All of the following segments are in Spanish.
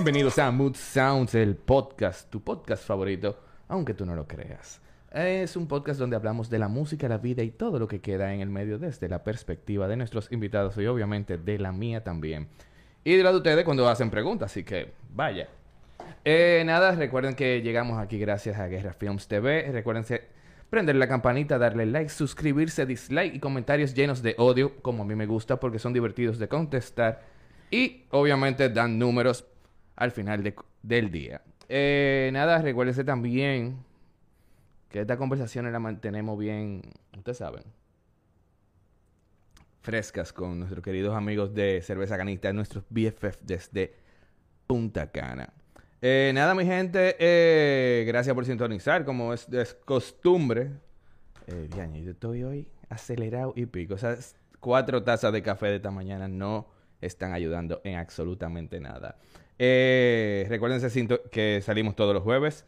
Bienvenidos a Mood Sounds, el podcast, tu podcast favorito, aunque tú no lo creas. Es un podcast donde hablamos de la música, la vida y todo lo que queda en el medio desde la perspectiva de nuestros invitados y obviamente de la mía también. Y de la de ustedes cuando hacen preguntas, así que vaya. Eh, nada, recuerden que llegamos aquí gracias a Guerra Films TV. Recuérdense prender la campanita, darle like, suscribirse, dislike y comentarios llenos de odio, como a mí me gusta, porque son divertidos de contestar. Y obviamente dan números al final de- del día. Eh, nada, recuérdense también que esta conversación la mantenemos bien, ustedes saben, frescas con nuestros queridos amigos de Cerveza Canista, nuestros BFF desde Punta Cana. Eh, nada, mi gente, eh, gracias por sintonizar, como es, es costumbre. Eh, diaño, yo estoy hoy acelerado y pico. O cuatro tazas de café de esta mañana no están ayudando en absolutamente nada. Eh, que salimos todos los jueves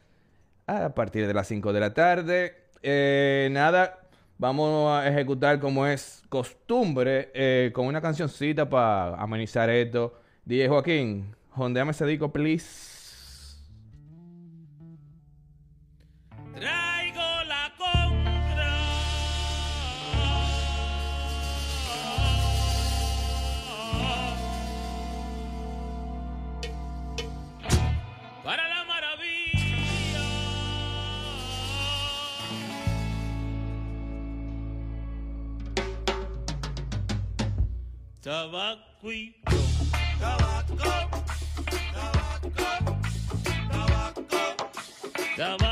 a partir de las 5 de la tarde. Eh, nada, vamos a ejecutar como es costumbre eh, con una cancioncita para amenizar esto. DJ Joaquín, hondeame ese disco, please. Tabaco y ron. Tabaco. Tabaco. Tabaco. Tabaco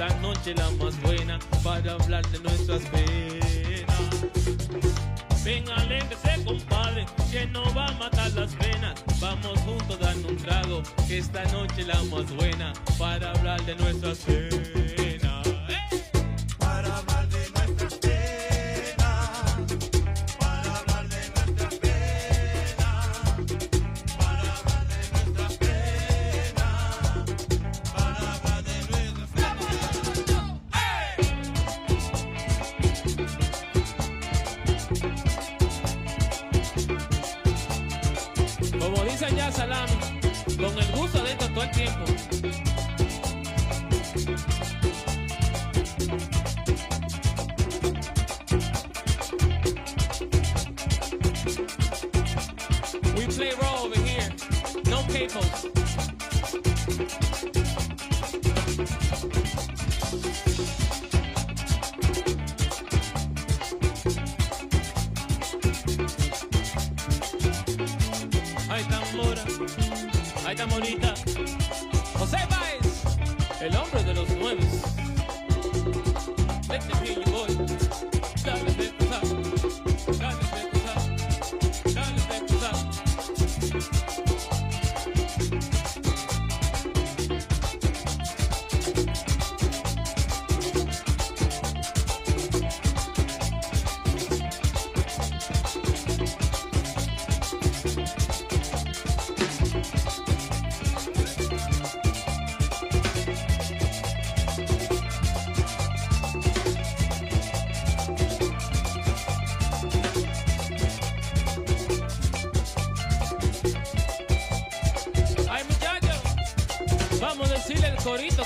esta noche la más buena para hablar de nuestras penas. Ven, alégrese, compadre, que no va a matar las penas. Vamos juntos a darle un trago, que esta noche la más buena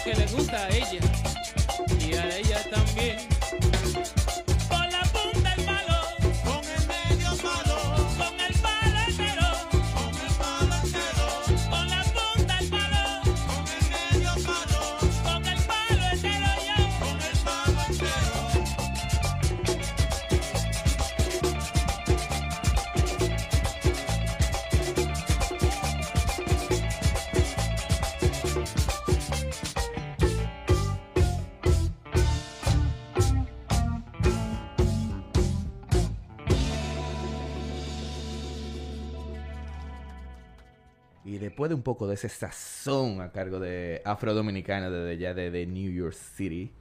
que le gusta a ella un poco de ese sazón a cargo de Afro Dominicana desde de, de New York City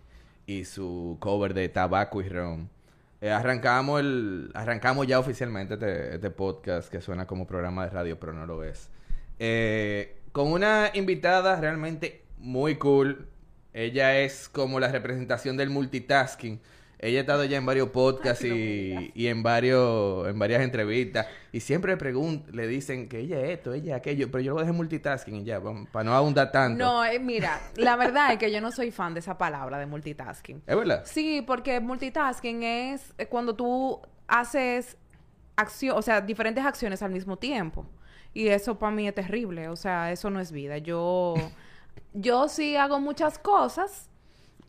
y su cover de Tabaco y Ron, eh, arrancamos el arrancamos ya oficialmente este, este podcast que suena como programa de radio, pero no lo es. Eh, con una invitada realmente muy cool. Ella es como la representación del multitasking. Ella ha estado ya en varios podcasts y, y en varios en varias entrevistas y siempre pregun- le dicen que ella es esto, ella es aquello, pero yo lo dejar multitasking y ya, para no abundar tanto. No, eh, mira, la verdad es que yo no soy fan de esa palabra de multitasking. ¿Es verdad? Sí, porque multitasking es eh, cuando tú haces acción, o sea, diferentes acciones al mismo tiempo. Y eso para mí es terrible, o sea, eso no es vida. Yo yo sí hago muchas cosas,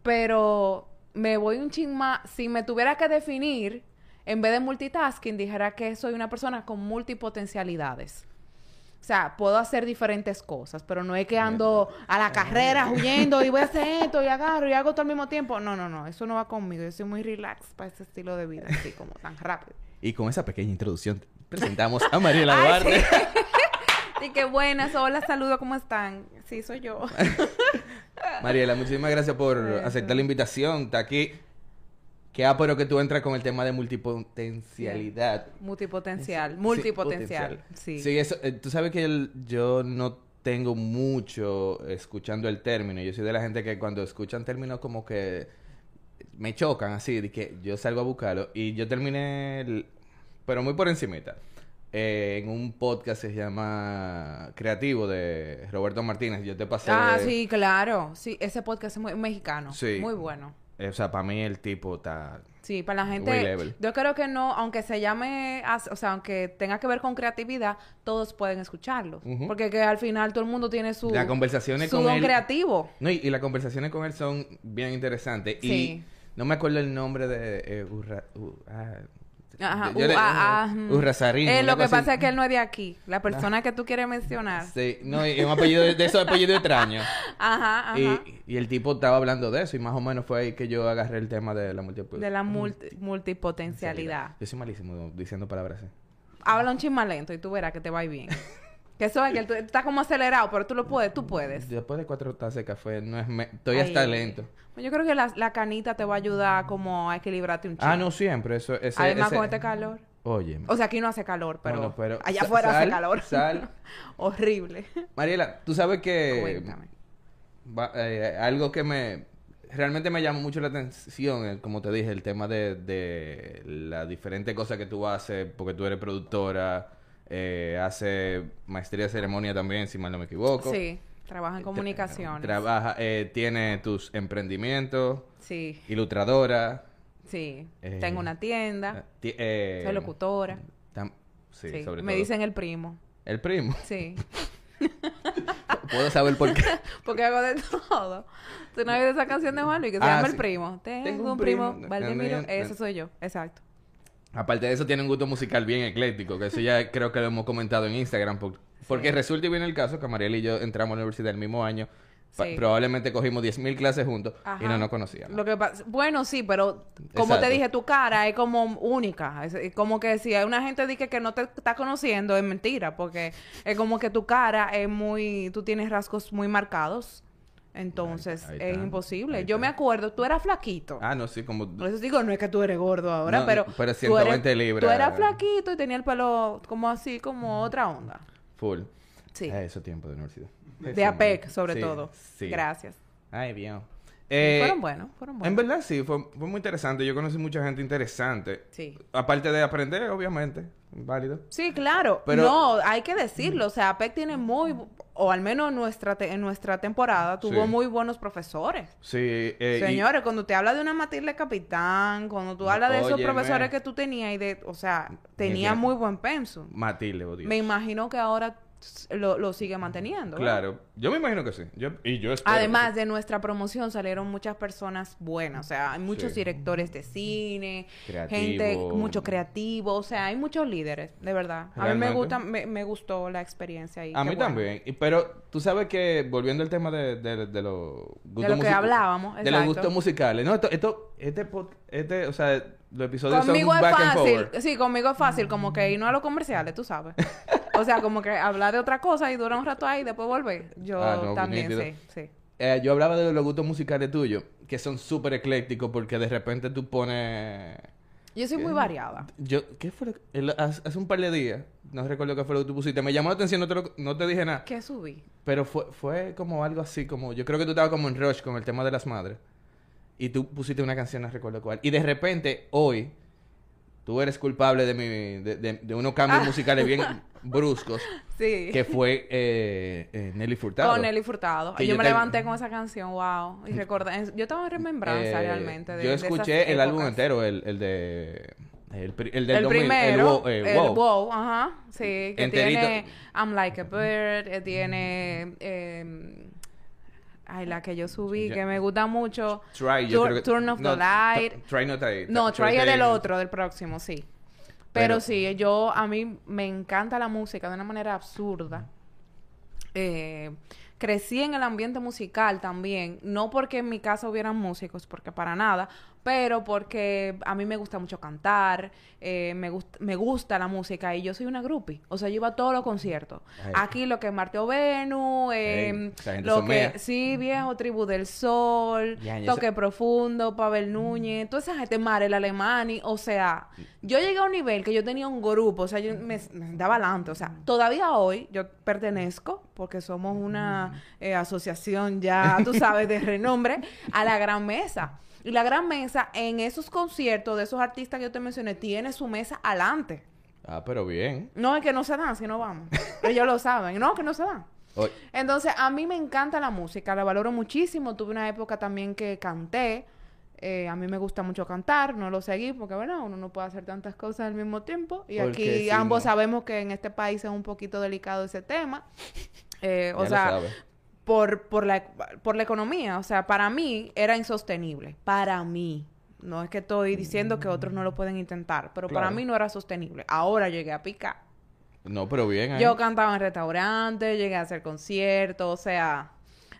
pero me voy un ching más, si me tuviera que definir en vez de multitasking, dijera que soy una persona con multipotencialidades. O sea, puedo hacer diferentes cosas, pero no es que ando a la carrera huyendo y voy a hacer esto y agarro y hago todo al mismo tiempo. No, no, no, eso no va conmigo. Yo soy muy relax para ese estilo de vida, así como tan rápido. Y con esa pequeña introducción presentamos a Mariela Ay, Duarte. sí. Y qué buenas, hola, saludo, ¿cómo están? Sí, soy yo. Mariela, muchísimas gracias por aceptar la invitación. Está aquí. Qué pero que tú entras con el tema de multipotencialidad. Multipotencial, Sí, multipotencial. potencial. Sí. eso, eh, tú sabes que el- yo no tengo mucho escuchando el término. Yo soy de la gente que cuando escuchan términos como que me chocan así, de que yo salgo a buscarlo. Y yo terminé, el- pero muy por encimita, eh, en un podcast que se llama Creativo de Roberto Martínez. Yo te pasé... Ah, sí, claro. Sí, ese podcast es muy mexicano. Sí. Muy bueno. eh, o sea, para mí el tipo está... Sí, para la gente, level. yo creo que no, aunque se llame, o sea, aunque tenga que ver con creatividad, todos pueden escucharlo. Porque que al final todo el mundo tiene su, Las conversaciones su con don él- creativo. No, y, y las conversaciones con él son bien interesantes. Sí. Y no me acuerdo el nombre de eh, ah, Ajá, yo uh, le- ah, ah, mm. Urrazarín, Eh, lo que pasa es que él no es de aquí. La persona que tú quieres mencionar. Sí, no, y un apellido de, de esos apellidos extraños. Ajá, ajá. Y, y el tipo estaba hablando de eso y más o menos fue ahí que yo agarré el tema de la multiple- de la multi- multipotencialidad. Yo soy malísimo diciendo palabras así. Habla un chisme lento y tú verás que te va a ir bien. que eso es que tú estás como acelerado, pero tú lo puedes, tú puedes. Después de cuatro tazas de café, no es me- estoy Ay, hasta ay, lento. Yo creo que la, la canita te va a ayudar como a equilibrarte un chisme. Ah, no siempre, eso ese, Además ese- con este calor. Oye, O sea, aquí no hace calor, pero, no, pero allá afuera hace calor. sal. Horrible. Mariela, tú sabes que va- eh, algo que me realmente me llamó mucho la atención, eh, como te dije, el tema de, de las diferentes cosas que tú haces, porque tú eres productora, eh, hace maestría de ceremonia también, si mal no me equivoco. Sí, trabaja en Tra- comunicaciones. Trabaja, eh, tiene tus emprendimientos, sí, ilustradora. sí. Eh, Tengo una tienda. ti- eh, Soy locutora. sí, Sí, sobre me todo. dicen el primo. El primo. Sí. Puedo saber por qué. Porque hago de todo. ¿Tú no has esa canción de Juan Luis que se Ah, llama sí. El Primo? Tengo, Tengo un primo, primo, Valdemiro. Ese soy yo, exacto. Aparte de eso, tiene un gusto musical bien ecléctico, que eso ya creo que lo hemos comentado en Instagram. por- porque resulta y viene el caso que Mariel y yo entramos a la universidad el mismo año. Sí. Probablemente cogimos 10.000 clases juntos y no nos conocíamos. Lo que pasa, bueno, sí, pero como Exacto. te dije, tu cara es como única. Es, es como que si hay una gente dice que no te está conociendo, es mentira, porque es como que tu cara es muy, tú tienes rasgos muy marcados. Entonces, Ahí- ahí es está, imposible. Yo está. me acuerdo, tú eras flaquito. Ah, no, sí, como... Por eso digo, no es que tú eres gordo ahora, No, pero... pero tú 120 eres- libras. Tú eras flaquito y tenía el pelo como así, como otra onda. Full. Sí. Ah, eso tiempo de universidad. De APEC, sobre Sí, todo. Sí. Gracias. Ay, bien. Eh, fueron buenos, fueron En verdad sí, fue, fue muy interesante. Yo conocí mucha gente interesante. Sí. Aparte de aprender, obviamente. Válido. Sí, claro. Pero- no, hay que decirlo. O sea, APEC tiene muy, o al menos en nuestra, te- en nuestra temporada, tuvo Sí. muy buenos profesores. Sí. eh, y- Señores, cuando te habla de una Matilde Capitán, cuando tú hablas de esos Óyeme. profesores que tú tenías y de, o sea, tenía muy buen pensum. Matilde, oh Dios. Me imagino que ahora lo, lo sigue manteniendo. ¿verdad? Claro. Yo me imagino que sí. Yo, y yo espero. Además que de nuestra promoción salieron muchas personas buenas, o sea, hay muchos Sí. directores de cine, Creativo. gente mucho creativo, o sea, hay muchos líderes, de verdad. A mí me gusta, me, me gustó la experiencia ahí. A mí bueno. también. Y- pero tú sabes que, volviendo al tema de, de, de los gustos lo que hablábamos, De los gustos musicales. No, esto, esto este, este, o sea, los episodios Conmigo son es back and fácil, forward. sí, conmigo es fácil, como que irnos a los comerciales, tú sabes. o sea, como que hablar de otra cosa y durar un rato ahí y después volver. Yo Ah, no, también, nítido. sí. Eh, yo hablaba de los gustos musicales tuyos, que son súper eclécticos porque de repente tú pones... Yo soy muy variada. Yo, ¿qué fue? lo que- el- hace, hace un par de días, no recuerdo qué fue lo que tú pusiste. Me llamó la atención, no te, lo- no te dije nada. ¿Qué subí? Pero fue, fue como algo así, como... Yo creo que tú estabas como en rush con el tema de las madres. Y tú pusiste una canción, no recuerdo cuál. Y de repente, hoy, tú eres culpable de, mi, de, de- de unos cambios Ah. musicales bien bruscos, Sí. que fue eh, eh, Nelly Furtado. Con Nelly Furtado. Yo, yo me te- levanté con esa canción, wow. Y recordé, yo estaba en remembranza Eh, realmente. De, yo de escuché el álbum entero, el, el de... El, el del El 2000, primero, Wow, eh, el Wow. wow, ajá, sí, que Enterito. tiene I'm Like a Bird, eh, tiene, eh, ay, la que yo subí, que me gusta mucho, Try, yo Tur- creo que... Turn of no, the Light. Try not to- No, try es del otro, del próximo, sí. Pero- Pero, sí, yo, a mí me encanta la música de una manera absurda. Eh, crecí en el ambiente musical también, no porque en mi casa hubieran músicos, porque para nada, pero porque a mí me gusta mucho cantar, eh, me, gust- me gusta la música y yo soy una groupie. O sea, yo iba a todos los conciertos. Ay. Aquí lo que es Marteo Venu, eh, lo que... Sí, viejo, Tribu del Sol, Toque Profundo, Pavel Núñez, toda esa gente, Marel Alemani, o sea, yo llegué a un nivel que yo tenía un grupo, o sea, yo me, me daba adelante, o sea, todavía hoy yo pertenezco, porque somos una eh, asociación ya, tú sabes, de renombre, a la Gran Mesa. Y la Gran Mesa, en esos conciertos de esos artistas que yo te mencioné, tiene su mesa adelante. Ah, pero bien. No es que no se dan, si no vamos. Ellos lo saben. No, que no se dan. Entonces, a mí me encanta la música, la valoro muchísimo. Tuve una época también que canté. Eh, a mí me gusta mucho cantar, no lo seguí porque, bueno, uno no puede hacer tantas cosas al mismo tiempo. Y Porque aquí si ambos no- sabemos que en este país es un poquito delicado ese tema. Eh, o sea. Por, por, la, por la economía. O sea, para mí era insostenible. Para mí. No es que estoy diciendo que otros no lo pueden intentar, pero para mí no era sostenible. Ahora llegué a picar. No, pero bien. Yo cantaba en restaurantes, llegué a hacer conciertos, o sea,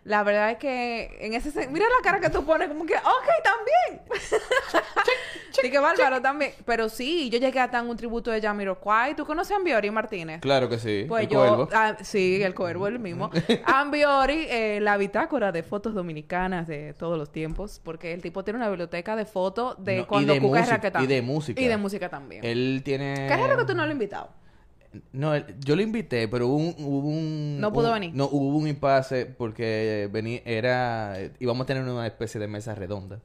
la verdad es que en ese mira la cara que tú pones como que, ok, también. Sí, que bárbaro también. Pero sí, yo llegué a tan un tributo de Jamiroquai. ¿Tú conoces a Ambiori Martínez? Claro que sí. Pues el yo, cuervo. ah, sí, el cuervo, el mismo. Ambiori, eh, la bitácora de fotos dominicanas de todos los tiempos, porque el tipo tiene una biblioteca de fotos de No, y cuando de Cuca es música- y de música. Y de música también. Él tiene... Qué raro que tú no lo has invitado. No, yo lo invité, pero hubo un... hubo un- No pudo un- venir. No, hubo un impasse porque venía, era... Íbamos a tener una especie de mesa redonda.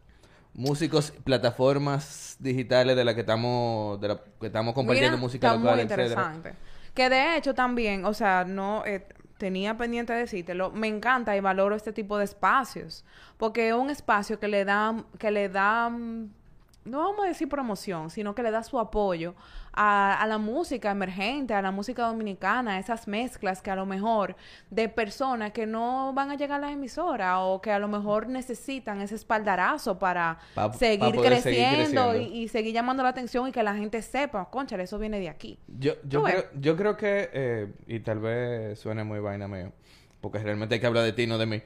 Músicos, plataformas digitales de las que estamos, de la que estamos compartiendo Mira, música está local, muy etcétera. interesante. Que de hecho también, o sea, no eh, tenía pendiente de decírtelo, me encanta y valoro este tipo de espacios, porque es un espacio que le da que le da no vamos a decir promoción, sino que le da su apoyo a, a la música emergente, a la música dominicana, esas mezclas que a lo mejor de personas que no van a llegar a las emisoras o que a lo mejor necesitan ese espaldarazo para Pa- pa seguir, creciendo. Y, y seguir llamando la atención y que la gente sepa, conchale, eso viene de aquí. Yo, yo, creo, yo creo que, eh, y tal vez suene muy vaina mío, porque realmente hay que hablar de ti, no de mí.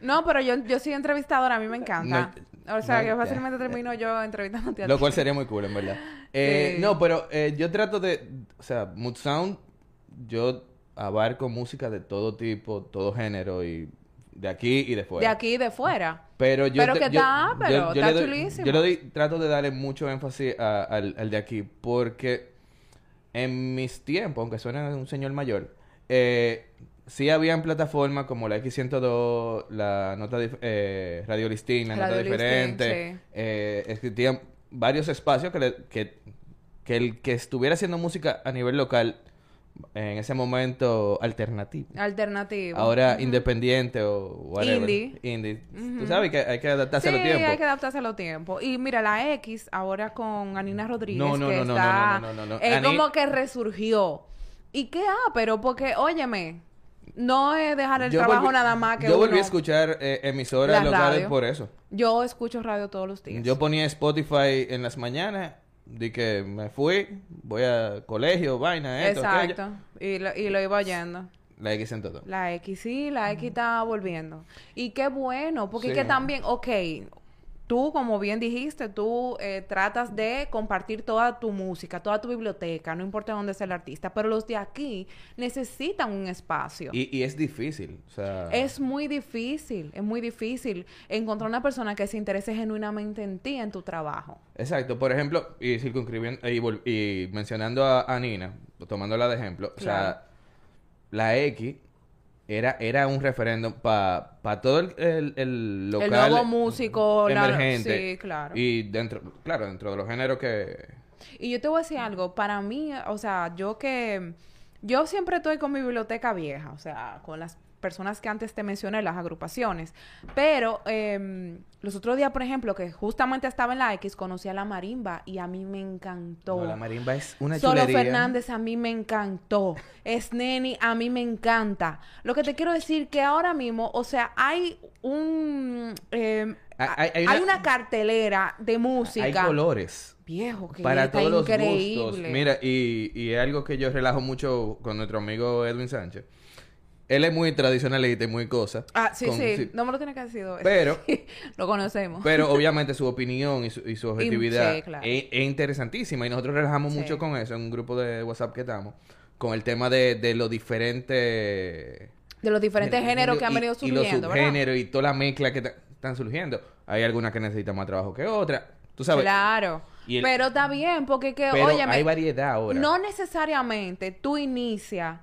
No, pero yo, yo soy entrevistadora, a mí me encanta. o sea, no, que fácilmente termino yo entrevistándote a Lo ti. cual sería muy cool, en verdad. Eh, Sí. No, pero eh, yo trato de... O sea, Mood Sound, yo abarco música de todo tipo, todo género, y de aquí y de fuera. De aquí y de fuera. Pero yo... Pero te- que yo- está, pero yo está doy- chulísimo. Yo le doy- trato de darle mucho énfasis a- al, al de aquí, porque en mis tiempos, aunque suene un señor mayor, eh, sí habían plataformas como la X102, la nota eh, Radio Listín, la Radio nota Listín, diferente. sí. eh, existían varios espacios que, le- que, que el que estuviera haciendo música a nivel local, en ese momento alternativo. Alternativo. Ahora independiente o whatever. Indie. Indie. Tú sabes que hay que adaptarse Sí, a los tiempos. hay que adaptarse a los tiempos. Y mira, la X, ahora con Anina Rodríguez, No, no, que no, no, está... no, no, no, no, no. Es Ani- como que resurgió. ¿Y qué? Ah, pero porque, óyeme, no es dejar el Yo trabajo volví- nada más que Yo volví uno- a escuchar eh, emisoras locales radio. por eso. Yo escucho radio todos los días. Yo ponía Spotify en las mañanas, di que me fui, voy a colegio, vaina, esto, aquello. Exacto. Y lo, y lo iba oyendo. La X en todo. La X sí, la X está volviendo. Y qué bueno, porque Sí. es que también, ok, tú, como bien dijiste, tú eh, tratas de compartir toda tu música, toda tu biblioteca, no importa dónde sea el artista, pero los de aquí necesitan un espacio. Y, y es difícil, o sea... Es muy difícil, es muy difícil encontrar una persona que se interese genuinamente en ti, en tu trabajo. Exacto, por ejemplo, y circunscribiendo, y, mencionando a, a Nina, tomándola de ejemplo, o sea, la X era, era un referéndum para todo el, el, el local el nuevo músico, la- emergente. sí, claro. Y dentro, claro, dentro de los géneros que... Y yo te voy a decir algo, para mí, o sea, yo que, yo siempre estoy con mi biblioteca vieja, o sea, con las personas que antes te mencioné, las agrupaciones, pero em, los otros días, por ejemplo, que justamente estaba en la X, conocí a la marimba y a mí me encantó. No, la marimba es una Solo chulería. Fernández a mí me encantó. Sneni a mí me encanta. Lo que te quiero decir que ahora mismo, o sea, hay un em, Hay- hay- hay hay una- cartelera de música. Hay colores. Viejo, que para está todos los increíble. gustos. Mira, y, y es algo que yo relajo mucho con nuestro amigo Edwin Sánchez. Él es muy tradicionalista y muy cosa. Ah, sí, con- sí, No me lo tiene que decir. Pero- lo conocemos. Pero obviamente su opinión y su, y su objetividad sí, claro. es, es interesantísima y nosotros relajamos Sí. mucho con eso en un grupo de WhatsApp que estamos, con el tema de, de lo diferente... de los diferentes géneros que han venido Y los surgiendo, ¿verdad? subgéneros y toda la mezcla que están surgiendo. Hay algunas que necesitan más trabajo que otras. Tú sabes. Claro. El- Pero está bien, porque que, Pero óyeme, hay variedad ahora. no necesariamente tú inicias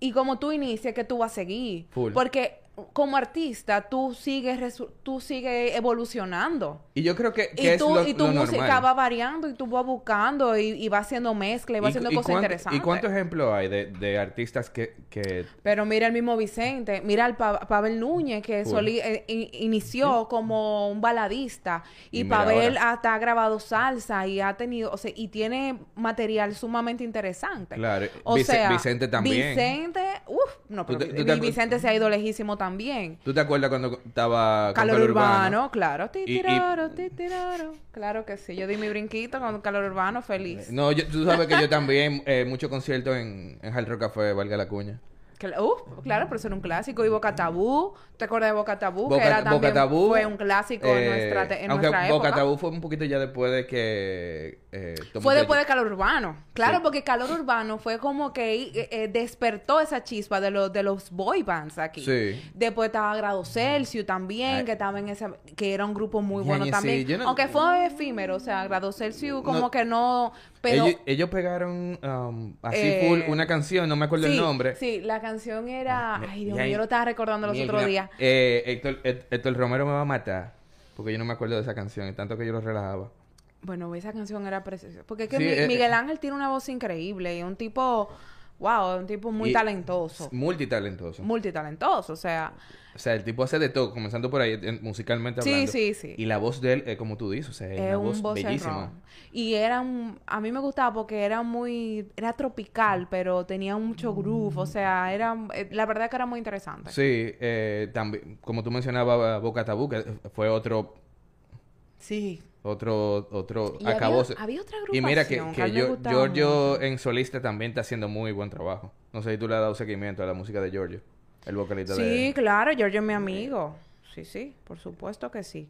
y como tú inicias que tú vas a seguir. Full. Porque como artista tú sigues tú sigues evolucionando. Y yo creo que, que Y es lo, y tu lo música normal. va variando y tú vas buscando y, y vas haciendo mezcla y vas haciendo cosas interesantes. ¿Y cuántos ejemplos hay de, de artistas que, que Pero mira el mismo Vicente, mira al Pa- Pavel Núñez que soli- eh, in- inició como un baladista y, Pavel ahora. hasta ha grabado salsa y ha tenido, o sea, y tiene material sumamente interesante. Claro, O sea, Vicente también. Vicente, uff, no, ¿Tú pero tú Vicente se ha ido lejísimo también. ¿Tú te acuerdas cuando estaba con Calor, urbano, claro. Ti, Y- y- tiraro, ti, tiraro. Claro que sí. Yo di mi brinquito con calor urbano feliz. No, yo- tú sabes que yo también, eh, muchos conciertos en, en Hard Rock Café, valga la cuña. Claro, pero eso era un clásico. Y Boca Tabú. ¿Te acuerdas de Boca Tabú? Boca, que era Boca también Tabú, fue un clásico en eh, nuestra, en aunque nuestra Boca época. Tabú fue un poquito ya después de que... eh, Fue después de Calor Urbano. Claro, Sí. porque Calor Urbano fue como que eh, eh, despertó esa chispa de los de los boy bands aquí. Sí. Después estaba Grado Celsius también, Ay. que estaba en esa, que era un grupo muy bueno también. sí, no- Aunque fue efímero, o sea, Grado Celsius como No. que no, pero ellos, ellos pegaron um, así full una canción, no me acuerdo el nombre. Sí, la canción era, Ah, ay Dios mío, yo lo estaba recordando los otros días. Eh, Héctor, Hé- Héctor Romero me va a matar. Porque yo no me acuerdo de esa canción. Y tanto que yo lo relajaba. Bueno, esa canción era preciosa. Porque es que Sí, Mi- eh, Miguel Ángel tiene una voz increíble y un tipo, wow, un tipo muy Y- talentoso. Multitalentoso. Multitalentoso, o sea, O sea, el tipo hace de todo, comenzando por ahí, en- musicalmente Sí, hablando. sí, sí. Y la voz de él, eh, como tú dices, o sea, es es una un voz bellísima. Y era un, a mí me gustaba porque era muy, era tropical, pero tenía mucho groove, o sea, era, eh, la verdad que era muy interesante. Sí, eh, también, como tú mencionabas, Boca Tabú, que fue otro, Sí. otro, otro Y había- otra Y mira que, agrupación que yo, Giorgio mucho. en solista también está haciendo muy buen trabajo. No sé si tú le has dado seguimiento a la música de Giorgio, el vocalista de... Sí, claro, Giorgio es mi amigo. Sí, sí, por supuesto que sí.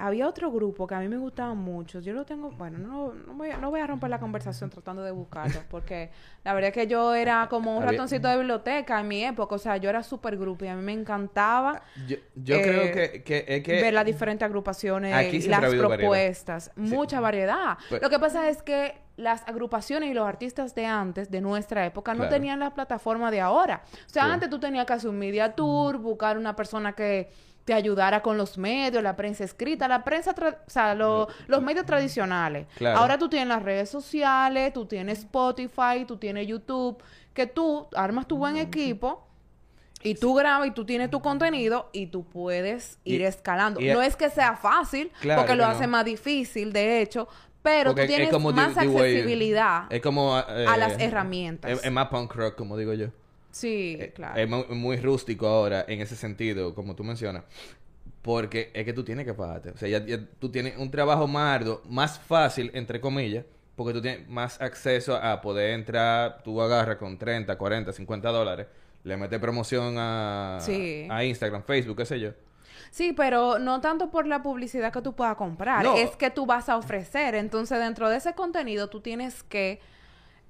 Había otro grupo que a mí me gustaba mucho. Yo lo tengo, bueno, no, no, voy, a, no voy a romper la conversación tratando de buscarlo, porque la verdad es que yo era como un ratoncito de biblioteca en mi época. O sea, yo era súper grupo y a mí me encantaba Yo, yo Eh, creo que, que es que... ver las diferentes agrupaciones aquí las variedad. propuestas. Mucha variedad. Pero- Lo que pasa es que las agrupaciones y los artistas de antes, de nuestra época, no Claro. tenían la plataforma de ahora. O sea, Sí. antes tú tenías que hacer un media tour, buscar una persona que te ayudara con los medios, la prensa escrita, la prensa, tra- o sea, lo- los medios tradicionales. Claro. Ahora tú tienes las redes sociales, tú tienes Spotify, tú tienes YouTube, que tú armas tu buen equipo y tú grabas y tú tienes tu contenido y tú puedes Y- ir escalando. y- no es que sea fácil, Claro porque lo hace no. más difícil, de hecho, pero porque tú tienes como más accesibilidad. Es como... eh, a las herramientas. Es, es más punk rock, como digo yo. Sí, Eh, claro. Es mu- muy, rústico ahora en ese sentido, como tú mencionas. Porque es que tú tienes que pagarte. O sea, ya, ya tú tienes un trabajo más arduo, más fácil, entre comillas, porque tú tienes más acceso a poder entrar, tú agarras con 30, 40, 50 dólares, le metes promoción a, Sí. a Instagram, Facebook, qué sé yo. Sí, pero no tanto por la publicidad que tú puedas comprar, No. es que tú vas a ofrecer. Entonces, dentro de ese contenido, tú tienes que,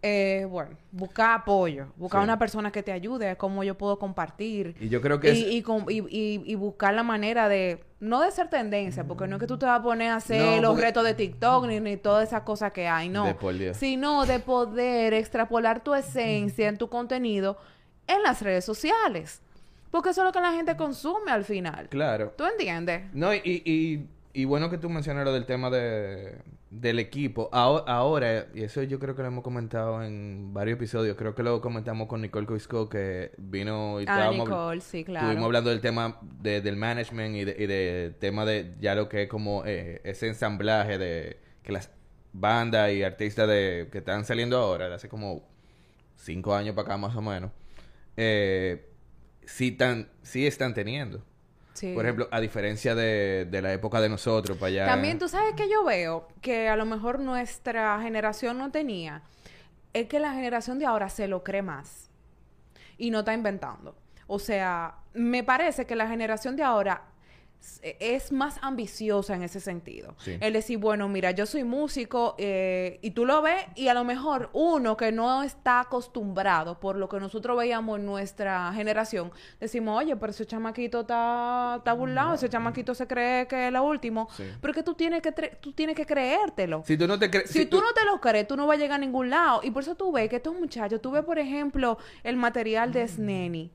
eh, bueno, buscar apoyo, buscar Sí. una persona que te ayude cómo yo puedo compartir. Y yo creo que y, es- y, buscar la manera de, no de ser tendencia, porque no es que tú te vas a poner a hacer No, los porque- retos de TikTok ni, ni todas esas cosas que hay, no. De. Sino de poder extrapolar tu esencia en tu contenido en las redes sociales. Porque eso es lo que la gente consume al final. Claro. ¿Tú entiendes? No, y, y, y bueno que tú mencionas lo del tema de, del equipo. Aho- Ahora, y eso yo creo que lo hemos comentado en varios episodios, creo que lo comentamos con Nicole Coisco que vino y Ah, Nicole, sí, claro. Estuvimos hablando del tema de- del management y, de, y de tema de ya lo que es como eh, ese ensamblaje de que las bandas y artistas de que están saliendo ahora, de hace como cinco años para acá más o menos, eh, sí, tan, sí están teniendo. Sí. Por ejemplo, a diferencia de, de la época de nosotros, para allá. También tú sabes que yo veo que a lo mejor nuestra generación no tenía, es que la generación de ahora se lo cree más y no está inventando. O sea, me parece que la generación de ahora es más ambiciosa en ese sentido. Sí. El decir, bueno, mira, yo soy músico eh, y tú lo ves y a lo mejor uno que no está acostumbrado por lo que nosotros veíamos en nuestra generación, decimos, oye, pero ese chamaquito está, está burlado, ese chamaquito se cree que es lo último, Sí. pero que tú tienes que, tú tienes que creértelo. Si tú no te crees. Si tú no te lo crees, tú no vas a llegar a ningún lado. Y por eso tú ves que estos muchachos, tú ves, por ejemplo, el material de Sneni.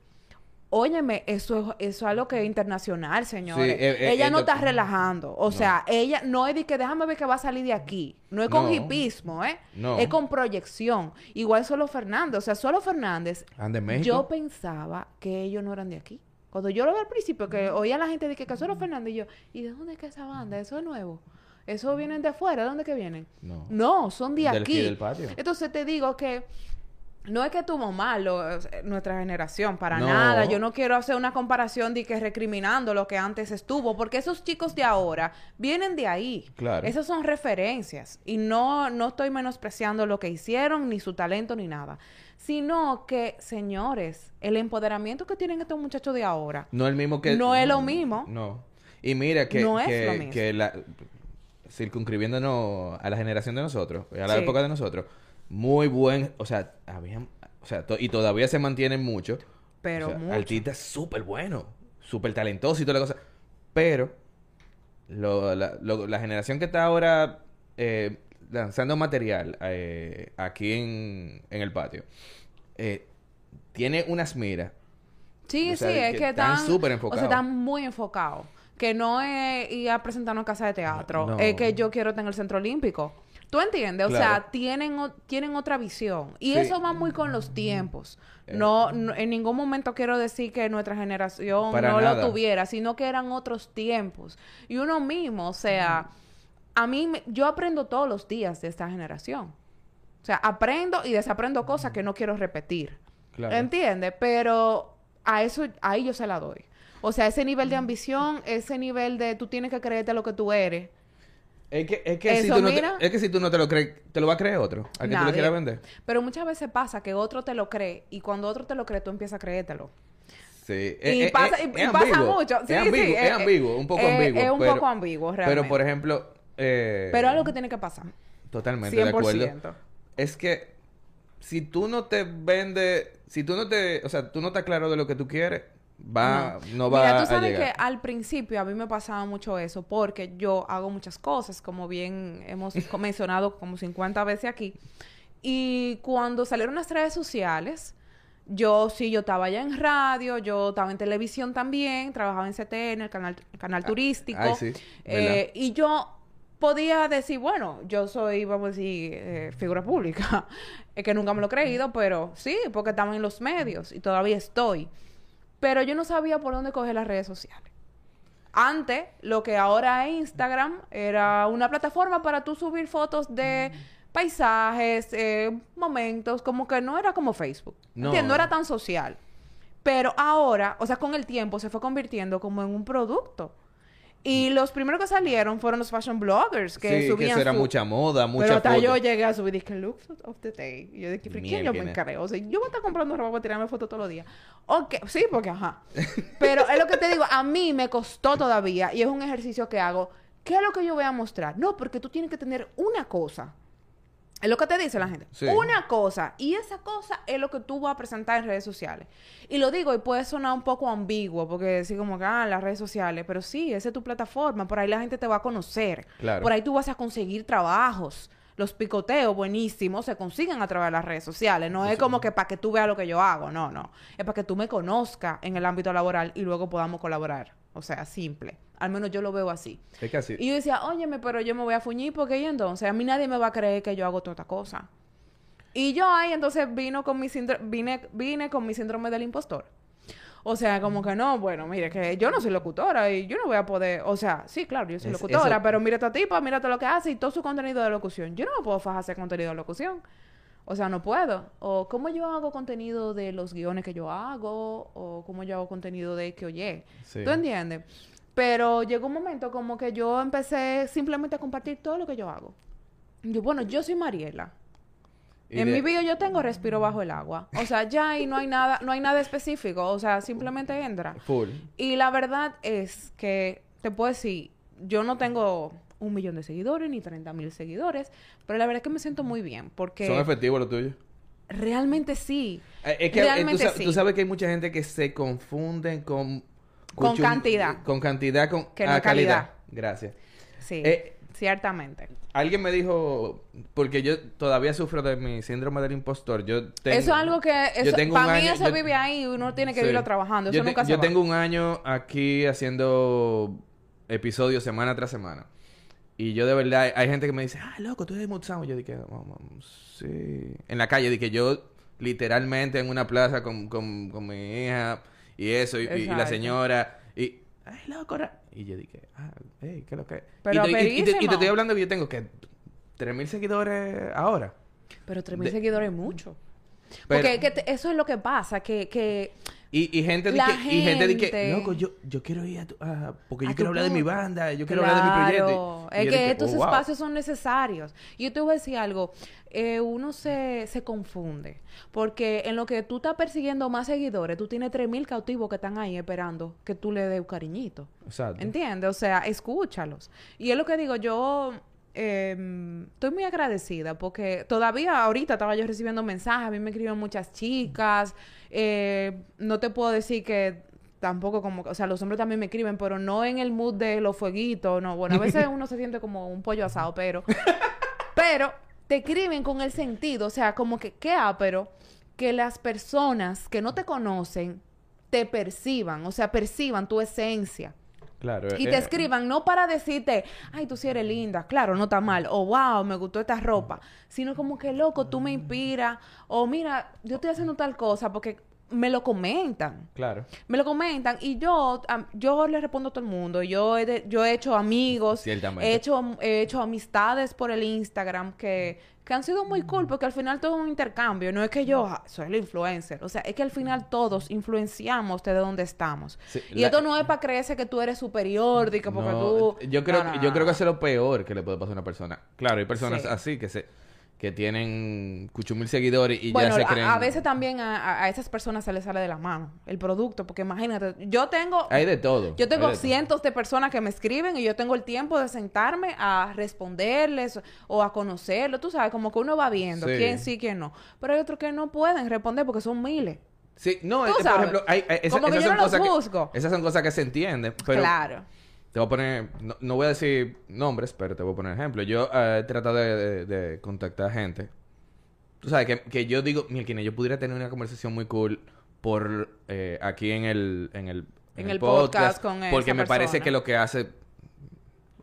Óyeme, eso es, eso es algo que es internacional, señores. eh, eh, ella eh, no está relajando. O sea, ella no es de que déjame ver que va a salir de aquí. No es con No. hipismo, ¿eh? No. Es con proyección. Igual Solo Fernández. O sea, Solo Fernández. México. Yo pensaba que ellos no eran de aquí. Cuando yo lo vi al principio, que oía a la gente de que, que Solo Fernández, y yo, ¿y de dónde es que esa banda? ¿Eso es nuevo? ¿Eso vienen de fuera? ¿De dónde que vienen? No. No, son de Del aquí del patio. Entonces te digo que no es que tuvo malo nuestra generación, para No. nada. Yo no quiero hacer una comparación de que recriminando lo que antes estuvo, porque esos chicos de ahora vienen de ahí. Claro. Esas son referencias. Y no, no estoy menospreciando lo que hicieron, ni su talento, ni nada. Sino que, señores, el empoderamiento que tienen estos muchachos de ahora No el mismo que. No es lo mismo. No. Y mira que. No es que, lo mismo. que la, circunscribiéndonos a la generación de nosotros, a la Sí. época de nosotros, muy buen. O sea, habían. O sea, to- y todavía se mantienen mucho. Pero o sea, mucho. Artistas súper buenos, súper talentosos y toda la cosa. Pero. lo- la, lo- la generación que está ahora eh, lanzando material eh, aquí en, en el patio. eh, tiene unas miras Sí, O sea, sí, es que que están súper O enfocados. sea, están muy enfocados. Que no es ir a presentarnos en casa de teatro. No. Es que yo quiero estar en el centro olímpico. ¿Tú entiendes? O Claro. sea, tienen, tienen otra visión. Y Sí. eso va muy con los tiempos. Eh. No, no- en ningún momento quiero decir que nuestra generación Para no nada. lo tuviera, sino que eran otros tiempos. Y uno mismo, o sea, a mí, me- yo aprendo todos los días de esta generación. O sea, aprendo y desaprendo cosas que no quiero repetir. Claro. ¿Entiendes? Pero a eso, ahí yo se la doy. O sea, ese nivel de ambición, ese nivel de tú tienes que creerte lo que tú eres. Es que, es que, si tú no te, mira. es que si tú no te lo crees, te lo va a creer otro. A que tú le quieras vender. Pero muchas veces pasa que otro te lo cree y cuando otro te lo cree, tú empiezas a creértelo. Sí. Y Eh, pasa, eh, y- pasa mucho. Sí, es ambiguo, sí, es eh, ambiguo, un poco eh, ambiguo. Es un pero- poco ambiguo, realmente. Pero, por ejemplo... eh, Pero lo que tiene que pasar. Totalmente 100%. de acuerdo. Es que si tú no te vendes, si tú no te, o sea, tú no estás claro de lo que tú quieres, va, no, va Mira, tú sabes llegar. que al principio a mí me pasaba mucho eso porque yo hago muchas cosas, como bien hemos mencionado como 50 veces aquí. Y cuando salieron las redes sociales, yo sí, yo estaba ya en radio, yo estaba en televisión también, trabajaba en CTN, el canal, el canal turístico. ay, sí, Eh, y yo podía decir, bueno, yo soy, vamos a decir, eh, figura pública. es que nunca me lo he creído, pero sí, porque estaba en los medios y todavía estoy. Pero yo no sabía por dónde coger las redes sociales. Antes, lo que ahora es Instagram era una plataforma para tú subir fotos de paisajes, eh, momentos, como que no era como Facebook. No. ¿Entiendes? No era tan social. Pero ahora, o sea, con el tiempo se fue convirtiendo como en un producto. Y los primeros que salieron fueron los fashion bloggers que sí, subían que eso era su- mucha moda, mucha pero hasta yo llegué a subir dije looks of the day. Y yo dije, ¿pero quién yo me creo? O sea, yo voy a estar comprando ropa para tirarme fotos todos los días. Ok, sí, porque ajá. Pero es lo que te digo, a mí me costó todavía y es un ejercicio que hago. ¿Qué es lo que yo voy a mostrar? No, porque tú tienes que tener una cosa. Es lo que te dice la gente. Sí. Una cosa. Y esa cosa es lo que tú vas a presentar en redes sociales. Y lo digo, y puede sonar un poco ambiguo, porque decir como que, ah, las redes sociales. Pero sí, esa es tu plataforma. Por ahí la gente te va a conocer. Claro. Por ahí tú vas a conseguir trabajos. Los picoteos buenísimos se consiguen a través de las redes sociales. No es como que para que tú veas lo que yo hago. No, no. Es para que tú me conozcas en el ámbito laboral y luego podamos colaborar. O sea, simple. Al menos yo lo veo así. Es que así. Y yo decía, óyeme, pero yo me voy a fuñir porque y entonces a mí nadie me va a creer que yo hago toda esta cosa. Y yo ahí entonces vino con mi vine, vine con mi síndrome del impostor. O sea, como que no, bueno, mire, que yo no soy locutora y yo no voy a poder, o sea, sí, claro, yo soy Es- locutora, eso- pero mira esta tipa, mira todo lo que hace y todo su contenido de locución. Yo no me puedo fajar hacer contenido de locución. O sea, no puedo. O cómo yo hago contenido de los guiones que yo hago, o cómo yo hago contenido de que oye. Sí. ¿Tú entiendes? Pero llegó un momento como que yo empecé simplemente a compartir todo lo que yo hago. Yo, bueno, yo soy Mariela. En de- mi bio yo tengo respiro bajo el agua. O sea, ya ahí no hay nada, no hay nada específico. O sea, simplemente entra. Full. Y la verdad es que te puedo decir, yo no tengo un millón de seguidores ni 30 mil seguidores, pero la verdad es que me siento muy bien porque Son efectivos los tuyos. realmente sí. Eh, Es que eh, realmente tú, sí. tú sabes que hay mucha gente que se confunden con... Con cantidad. Con cantidad, con Que no ah, calidad. Gracias. Sí, Eh, ciertamente. Alguien me dijo, porque yo todavía sufro de mi síndrome del impostor. Yo tengo, eso es algo que, yo eso, tengo un para mí año- eso yo- vive ahí y uno tiene que Sí. vivirlo trabajando. Eso yo te- nunca se yo va. tengo un año aquí haciendo episodios semana tras semana. Y yo de verdad, hay gente que me dice, ah, loco, tú eres Sound". Yo dije, "Mamá, sí. En la calle, dije, yo literalmente en una plaza con, con, con mi hija y eso, y, la señora, y, ay, loco, ra-". y yo dije, ah, hey, ¿qué lo que es?". Pero y, te, y- y te- y te perísimo. estoy hablando que yo tengo que 3.000 seguidores ahora. Pero 3.000 de- seguidores es mucho. Pero- Porque que te- eso es lo que pasa, que, que Y, y gente de La que, y gente de que, loco, yo, yo quiero ir a tu, a- porque yo quiero hablar de mi banda, yo quiero hablar de mi proyecto. Y es que estos "Oh, wow". espacios son necesarios. Y yo te voy a decir algo, eh, uno se, se confunde, porque en lo que tú estás persiguiendo más seguidores, tú tienes 3.000 cautivos que están ahí esperando que tú le des un cariñito. Exacto. ¿Entiendes? O sea, escúchalos. Y es lo que digo, yo eh, estoy muy agradecida porque todavía ahorita estaba yo recibiendo mensajes, a mí me escriben muchas chicas, eh, no te puedo decir que tampoco como, o sea, los hombres también me escriben, pero no en el mood de los fueguitos, no, bueno, a veces uno se siente como un pollo asado, pero, pero te escriben con el sentido, o sea, como que, qué pero que las personas que no te conocen te perciban, o sea, perciban tu esencia. Claro. Y eh, te eh, escriban no para decirte, ay, tú sí eres linda, claro, no está mal, o wow, me gustó esta ropa, sino como que loco, tú me inspiras, o mira, yo estoy haciendo tal cosa porque me lo comentan. Claro. Me lo comentan y yo am- yo le respondo a todo el mundo. Yo he, de- yo he hecho amigos, he hecho, he hecho amistades por el Instagram que, que han sido muy cool porque al final todo es un intercambio. No es que yo ah, soy el influencer. O sea, es que al final todos influenciamos de donde estamos. Sí, y la- esto no es para creerse que tú eres superior, de que porque No, tú... yo creo, No, no, yo creo que eso es lo peor que le puede pasar a una persona. Claro, hay personas Sí. así que se que tienen cucho mil seguidores y bueno, ya se a- creen... a, veces también a, a- a esas personas se les sale de la mano el producto, porque imagínate, yo tengo Hay de todo. yo tengo todo. cientos de personas que me escriben y yo tengo el tiempo de sentarme a responderles o a conocerlo, tú sabes, como que uno va viendo Sí. quién sí, quién no. Pero hay otros que no pueden responder porque son miles. Sí, no, Tú eh, por ejemplo, hay, hay- esa- Como que esas son no los cosas que- esas son cosas que se entienden, pero claro. Te voy a poner, no, no voy a decir nombres, pero te voy a poner ejemplo. Yo eh, he tratado de, de- de contactar gente. Tú sabes que, que yo digo, mira, yo pudiera tener una conversación muy cool por eh, aquí en el, en el, En el podcast con porque esa me parece que lo que hace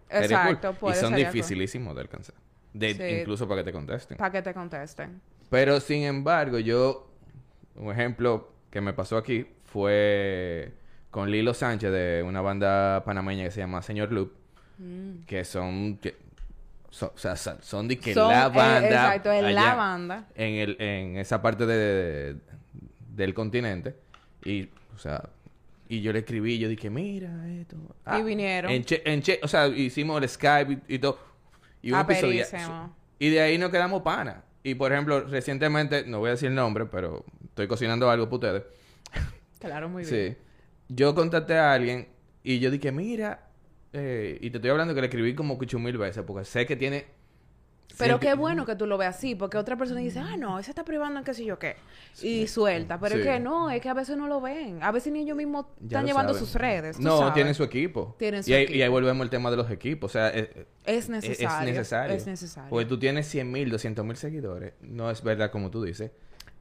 sería cool. Exacto, y son dificilísimos de alcanzar. De, Sí. Incluso para que te contesten. Para que te contesten. Pero sin embargo, yo, un ejemplo que me pasó aquí fue con Lilo Sánchez de una banda panameña que se llama Señor Loop, Mm. que son, que, o sea, son de que Son, la eh, banda, exacto, es la banda. en el, en esa parte de, del continente y, o sea, y yo le escribí, yo dije, mira esto. Y vinieron. En che, en che- o sea, hicimos el Skype y, y todo. Y un episodio. Y de ahí nos quedamos pana. Y por ejemplo, recientemente, no voy a decir el nombre, pero estoy cocinando algo para ustedes. Claro, muy bien. Sí. Yo contacté a alguien y yo dije, mira, eh, y te estoy hablando que le escribí como mil veces, porque sé que tiene. Pero qué bueno que tú lo veas así, porque otra persona dice, ah, no, ese está privando en qué sé yo qué. Y suelta. Pero es que no, es que a veces no lo ven. A veces ni ellos mismos están llevando saben. sus redes. No, sabes. tienen su equipo. Tienen su y ahí, equipo. Y ahí volvemos al tema de los equipos. O sea, es, Es es- necesario. es necesario. Es necesario. Porque tú tienes 100 mil, 200 mil seguidores. No es verdad como tú dices.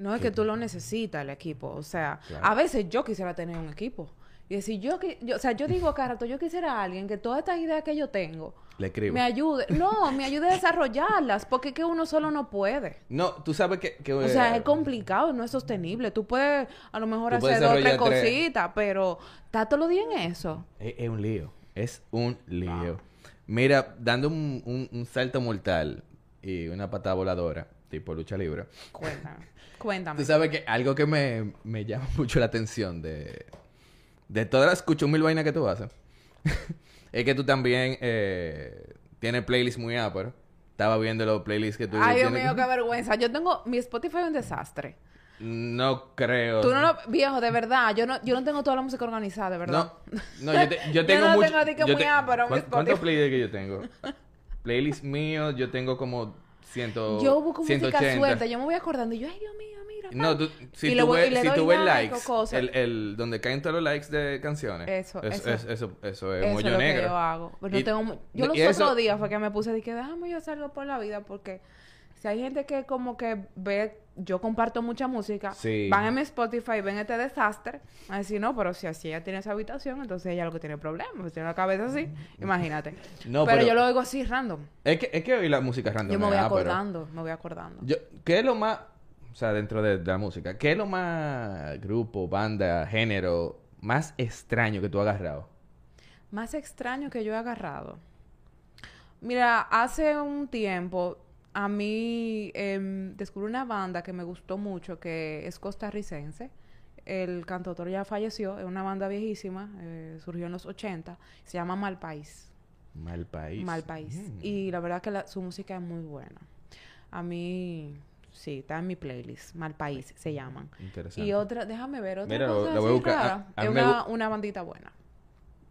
No es que tú lo necesitas el equipo. O sea, Claro. a veces yo quisiera tener un equipo. Y decir, yo, yo o sea, yo digo cada rato, yo quisiera a alguien que todas estas ideas que yo tengo Le escribo. me ayude. No, me ayude a desarrollarlas, porque es que uno solo no puede. No, tú sabes que... que, O sea, eh, es complicado, no es sostenible. Tú puedes a lo mejor hacer dos o tres desarrollar tres. cositas, pero está todo el día en eso. Es, es un lío. Es un lío. Mira, dando un, un- un salto mortal y una patada voladora, tipo lucha libre. Cuéntame. Cuéntame. Tú sabes que algo que me, me llama mucho la atención de, de todas las cucho mil vainas que tú haces, es que tú también eh, tienes playlists muy pero Estaba viendo los playlists que tú Ay, Dios mío, qué vergüenza. Yo tengo... Mi Spotify es un desastre. No creo. Tú no lo... Viejo, de verdad. Yo no, yo no tengo toda la música organizada, de verdad. No, no yo, te- yo Yo tengo no mucho. tengo yo muy te- en ¿cuán- mi ¿Cuántos Spotify? playlists que yo tengo? Playlists míos, yo tengo como ciento, Yo busco música 180. suelta. Yo me voy acordando y yo, ay, Dios mío. No, tú, si Y tú ves, y si tú ves likes, el, el, donde caen todos los likes de canciones. Eso, es, eso. es- eso, eso es Eso mollo es lo negro. que yo hago. Pero no Y- tengo yo y los eso- otros días fue que me puse de que déjame yo hacer algo por la vida porque si hay gente que como que ve, yo comparto mucha música, Sí. van a mi Spotify, ven este desastre, a decir, no, pero si así ella tiene esa habitación, entonces ella lo que tiene problemas, pues tiene la cabeza así, imagínate. No, pero, pero- yo lo oigo así random. Es que, es que hoy la música random Yo me es voy acordando, me voy acordando. Yo, ¿Qué es lo más, o sea, dentro de, de la música, qué es lo más grupo, banda, género más extraño que tú has agarrado? Más extraño que yo he agarrado. Mira, hace un tiempo a mí em, descubrí una banda que me gustó mucho, que es costarricense. El cantautor ya falleció, es una banda viejísima, eh, surgió en los 80, se llama Mal País. Mal país. Mal País. Mm. Y la verdad que la- su música es muy buena. A mí, sí, está en mi playlist, Mal País se llaman. Interesante. Y otra, déjame ver, otra Mira, cosa lo voy a buscar. rara. A- a es una, una bandita buena.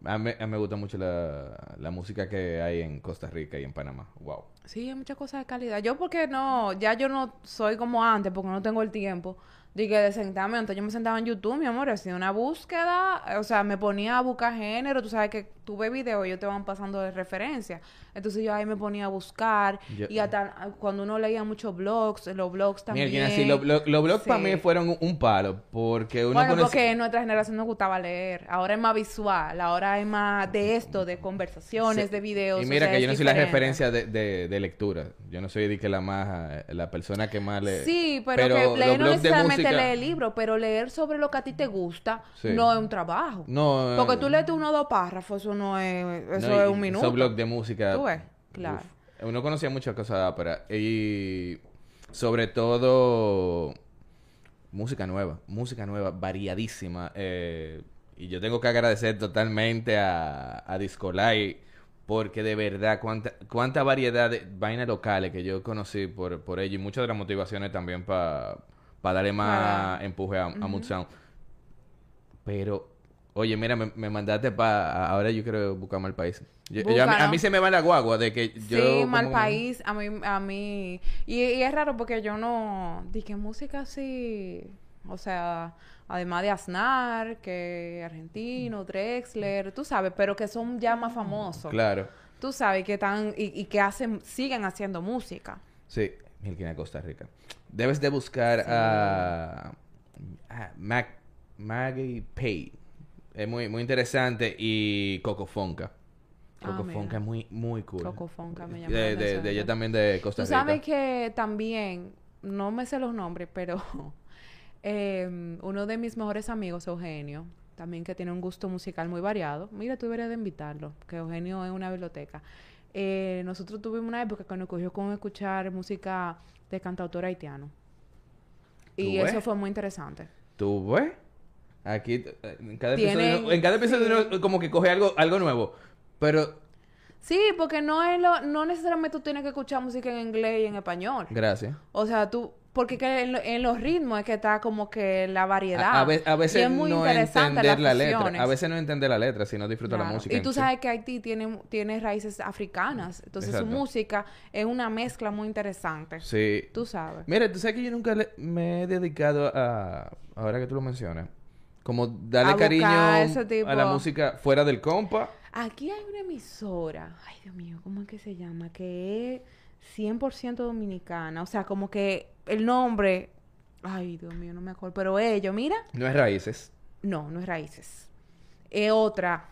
A mí, a mí me gusta mucho la, la música que hay en Costa Rica y en Panamá. Wow. Sí, hay muchas cosas de calidad. Yo porque no, ya yo no soy como antes, porque no tengo el tiempo. Dije de sentarme, antes yo me sentaba en YouTube, mi amor, hacía una búsqueda, o sea, me ponía a buscar género, tú sabes que tú ves videos y ellos te van pasando de referencia. Entonces yo ahí me ponía a buscar Yo- y hasta cuando uno leía muchos blogs, los blogs también. Mira, los blogs para mí fueron un, un palo. Porque uno Bueno, conoce- porque en nuestra generación nos gustaba leer. Ahora es más visual, ahora es más de esto, de conversaciones, Sí. de videos. Y o mira sea, que yo no soy la referencia de, de, de lectura. Yo no soy de que la más... La persona que más le... Sí, pero, que leer no necesariamente música- leer libros, pero leer sobre lo que a ti te gusta Sí. no es un trabajo. No, eh, Porque tú lees uno o dos párrafos, eso no es, eso no, es un minuto. Blogs de música... Tú ves, claro. uf. Uno conocía muchas cosas de ópera. Y sobre todo... Música nueva. Música nueva. Variadísima. eh, y yo tengo que agradecer totalmente a, a Discolay Porque de verdad, cuánta, cuánta variedad de vainas locales que yo conocí por, por ello y muchas de las motivaciones también para darle más Para- empuje a, a Mood Sound. Pero, oye, mira, me, me mandaste para... Ahora yo quiero buscarme el país. Yo- yo- a, mí, a Búscalo. mí se me va la guagua de que yo... sí, mal como- país, a mí, a mí, y, y es raro porque yo no, dije música así, o sea, además de Aznar, que argentino, Drexler, tú sabes, pero que son ya más famosos, Claro. tú sabes, que están, y, y que hacen, siguen haciendo música. Sí, Milquina, Costa Rica. Debes de buscar a, a Mac, Maggie Pay. Es muy, muy interesante. Y Coco Fonca. Ah, Coco mira. Fonca es muy, muy cool. Coco Fonca me llama de, ella también de Costa Tú Rica. sabes que también, no me sé los nombres, pero eh, uno de mis mejores amigos, Eugenio, también que tiene un gusto musical muy variado. Mira, tú deberías de invitarlo, que Eugenio es una biblioteca. Eh, nosotros tuvimos una época que nos cogió con escuchar música de cantautor haitiano. Y eso fue muy interesante. ¿Tú ves? Aquí, eh, en cada Tienen- episodio, en cada episodio sí. uno como que coge algo, algo nuevo. Pero, Sí, porque no es lo, no necesariamente tú tienes que escuchar música en inglés y en español. gracias. O sea, tú, porque que en, lo- en los ritmos es que está como que la variedad. A, a ve- a Y veces es muy no interesante entender las la letra. A veces no entender la letra, sino disfrutar la Claro. música. Y tú sí. sabes que Haití tiene, tiene raíces africanas. Entonces su música es una mezcla muy interesante. Sí. Tú sabes. Mira, tú sabes que yo nunca le- me he dedicado a, ahora que tú lo mencionas, como darle A cariño a la música fuera del compa. Aquí hay una emisora. Ay, Dios mío, ¿cómo es que se llama? Que es 100% dominicana. O sea, como que el nombre... Ay, Dios mío, no me acuerdo. Pero ellos, mira... No es raíces. No, no es Raíces. Es otra.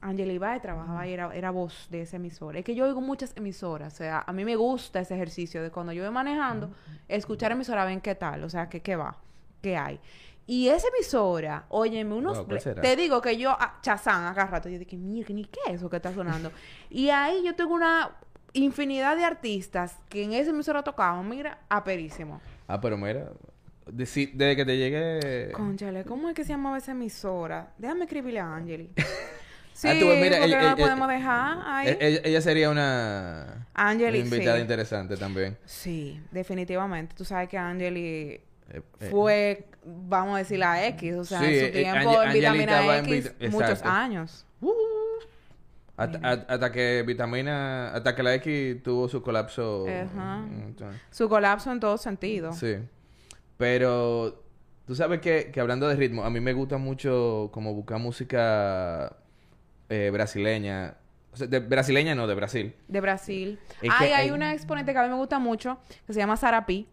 Angela Ibaez trabajaba y era, era voz de esa emisora. Es que yo oigo muchas emisoras. O sea, a mí me gusta ese ejercicio de cuando yo voy manejando, escuchar emisora, ven qué tal. O sea, que qué va, qué hay. Y esa emisora, óyeme, unos... Te digo que yo, ah, Chazán, acá rato, yo dije, mira, ni qué es eso que está sonando. y ahí yo tengo una infinidad de artistas que en esa emisora tocaban, mira, aperísimo. Ah, pero mira, de- desde que te llegue... Conchale, ¿cómo es que se llamaba esa emisora? Déjame escribirle a Angeli. Sí, Ah, tú, mira, ella- no la ella- podemos dejar ahí. E- Ella, ella sería una, Angeli, una invitada sí. interesante también. Sí, definitivamente. Tú sabes que Angeli Eh, eh, fue, vamos a decir, la X. O sea, Sí, en eh, su eh, tiempo en Angeli Vitamina en X, muchos años. hasta, hasta- hasta que Vitamina... Hasta que la X tuvo su colapso... Ajá. entonces- Su colapso en todo sentido. Sí. Pero tú sabes que, que hablando de ritmo, a mí me gusta mucho como buscar música eh, brasileña. O sea, de brasileña no, de Brasil. De Brasil. Es Ay, que hay hay- una exponente que a mí me gusta mucho, que se llama Sarapi.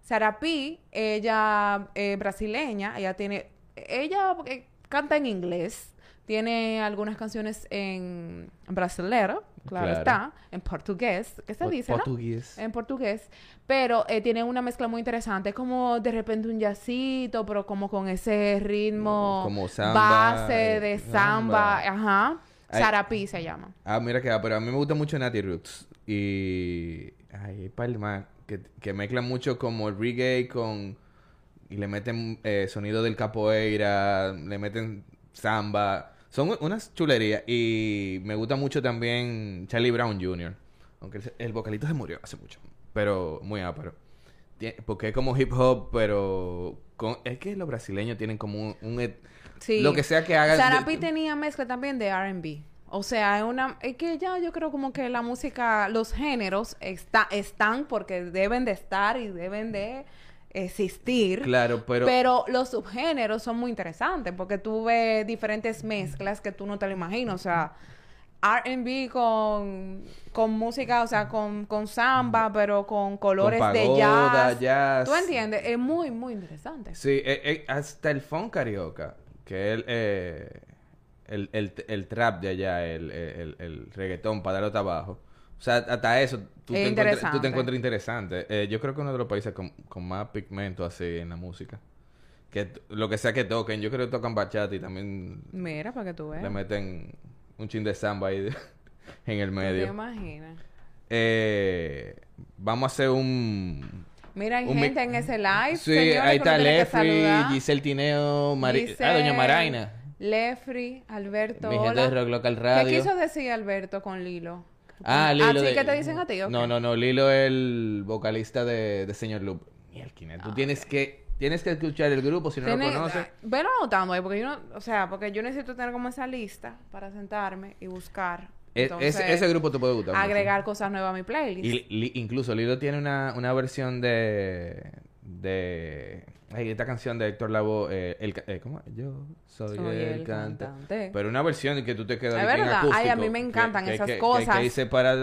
Sarapi, ella es brasileña, ella tiene, ella eh, canta en inglés, tiene algunas canciones en brasilero, claro, Claro. está, en portugués, ¿qué se dice, no? Portugués. En portugués, pero eh, tiene una mezcla muy interesante, como de repente un jazzito, pero como con ese ritmo Como samba, base de samba. samba, ajá. Sarapi se llama. Ah, mira que, pero a mí me gusta mucho Natty Roots. Y. Ay, más que, que mezclan mucho como el reggae con. Y le meten eh, sonido del capoeira, le meten samba. Son unas chulerías. Y me gusta mucho también Charlie Brown Jr. Aunque el, el vocalito se murió hace mucho. Pero muy ápero. Porque es como hip hop, pero. con- es que los brasileños tienen como un. Sí. Lo que sea que hagan. Sarapi de- tenía mezcla también de R&B. O sea, es una... Es que ya yo creo como que la música, los géneros está, están porque deben de estar y deben de existir. Claro, pero. Pero los subgéneros son muy interesantes porque tú ves diferentes mezclas que tú no te lo imaginas. O sea, R&B con, con música, o sea, con, con samba, pero con colores de pagoda, jazz. jazz. ¿Tú entiendes? Es muy, muy interesante. Sí, eh, eh, hasta el funk carioca, que es el, eh, el, el, el trap de allá, el, el, el reggaetón para darlo abajo. O sea, hasta eso tú, Es te, encuentras, tú interesante. te encuentras interesante. Eh, yo creo que uno de los países con, con más pigmento así en la música. Que lo que sea que toquen, yo creo que tocan bachata y también Mira, para que tú veas. le meten un chin de samba ahí de- en el ¿Te medio. imaginas? Eh, vamos a hacer un... Mira, hay Un gente en ese live. Sí, señores, ahí está Lefri. Giselle Tineo, Mari... Giselle. Ah, Doña Maraina. Lefri, Alberto, Mi gente de Rock Local ¿Qué Radio. quiso decir Alberto con Lilo? Ah, Lilo. ¿Así de- que te dicen a ti? No, no, no. Lilo es el vocalista de, de Señor Loop. Mielquina, Tú Ah, tienes que tienes que escuchar el grupo si no lo conoces. ah, Velo anotando ahí, porque yo no, o sea, porque yo necesito tener como esa lista para sentarme y buscar. E- Entonces, ese, ese grupo te puede gustar. agregar cosas nuevas a mi playlist. Y li- incluso Lilo tiene una, una versión de. De. Esta canción de Héctor Lavoe. Eh, el, eh, ¿Cómo? Yo soy, Soy el, el cantante. cantante. Pero una versión que tú te quedas Es que verdad. Ay, a acústico, mí me que- encantan que- esas que- que- cosas. Que, dice para.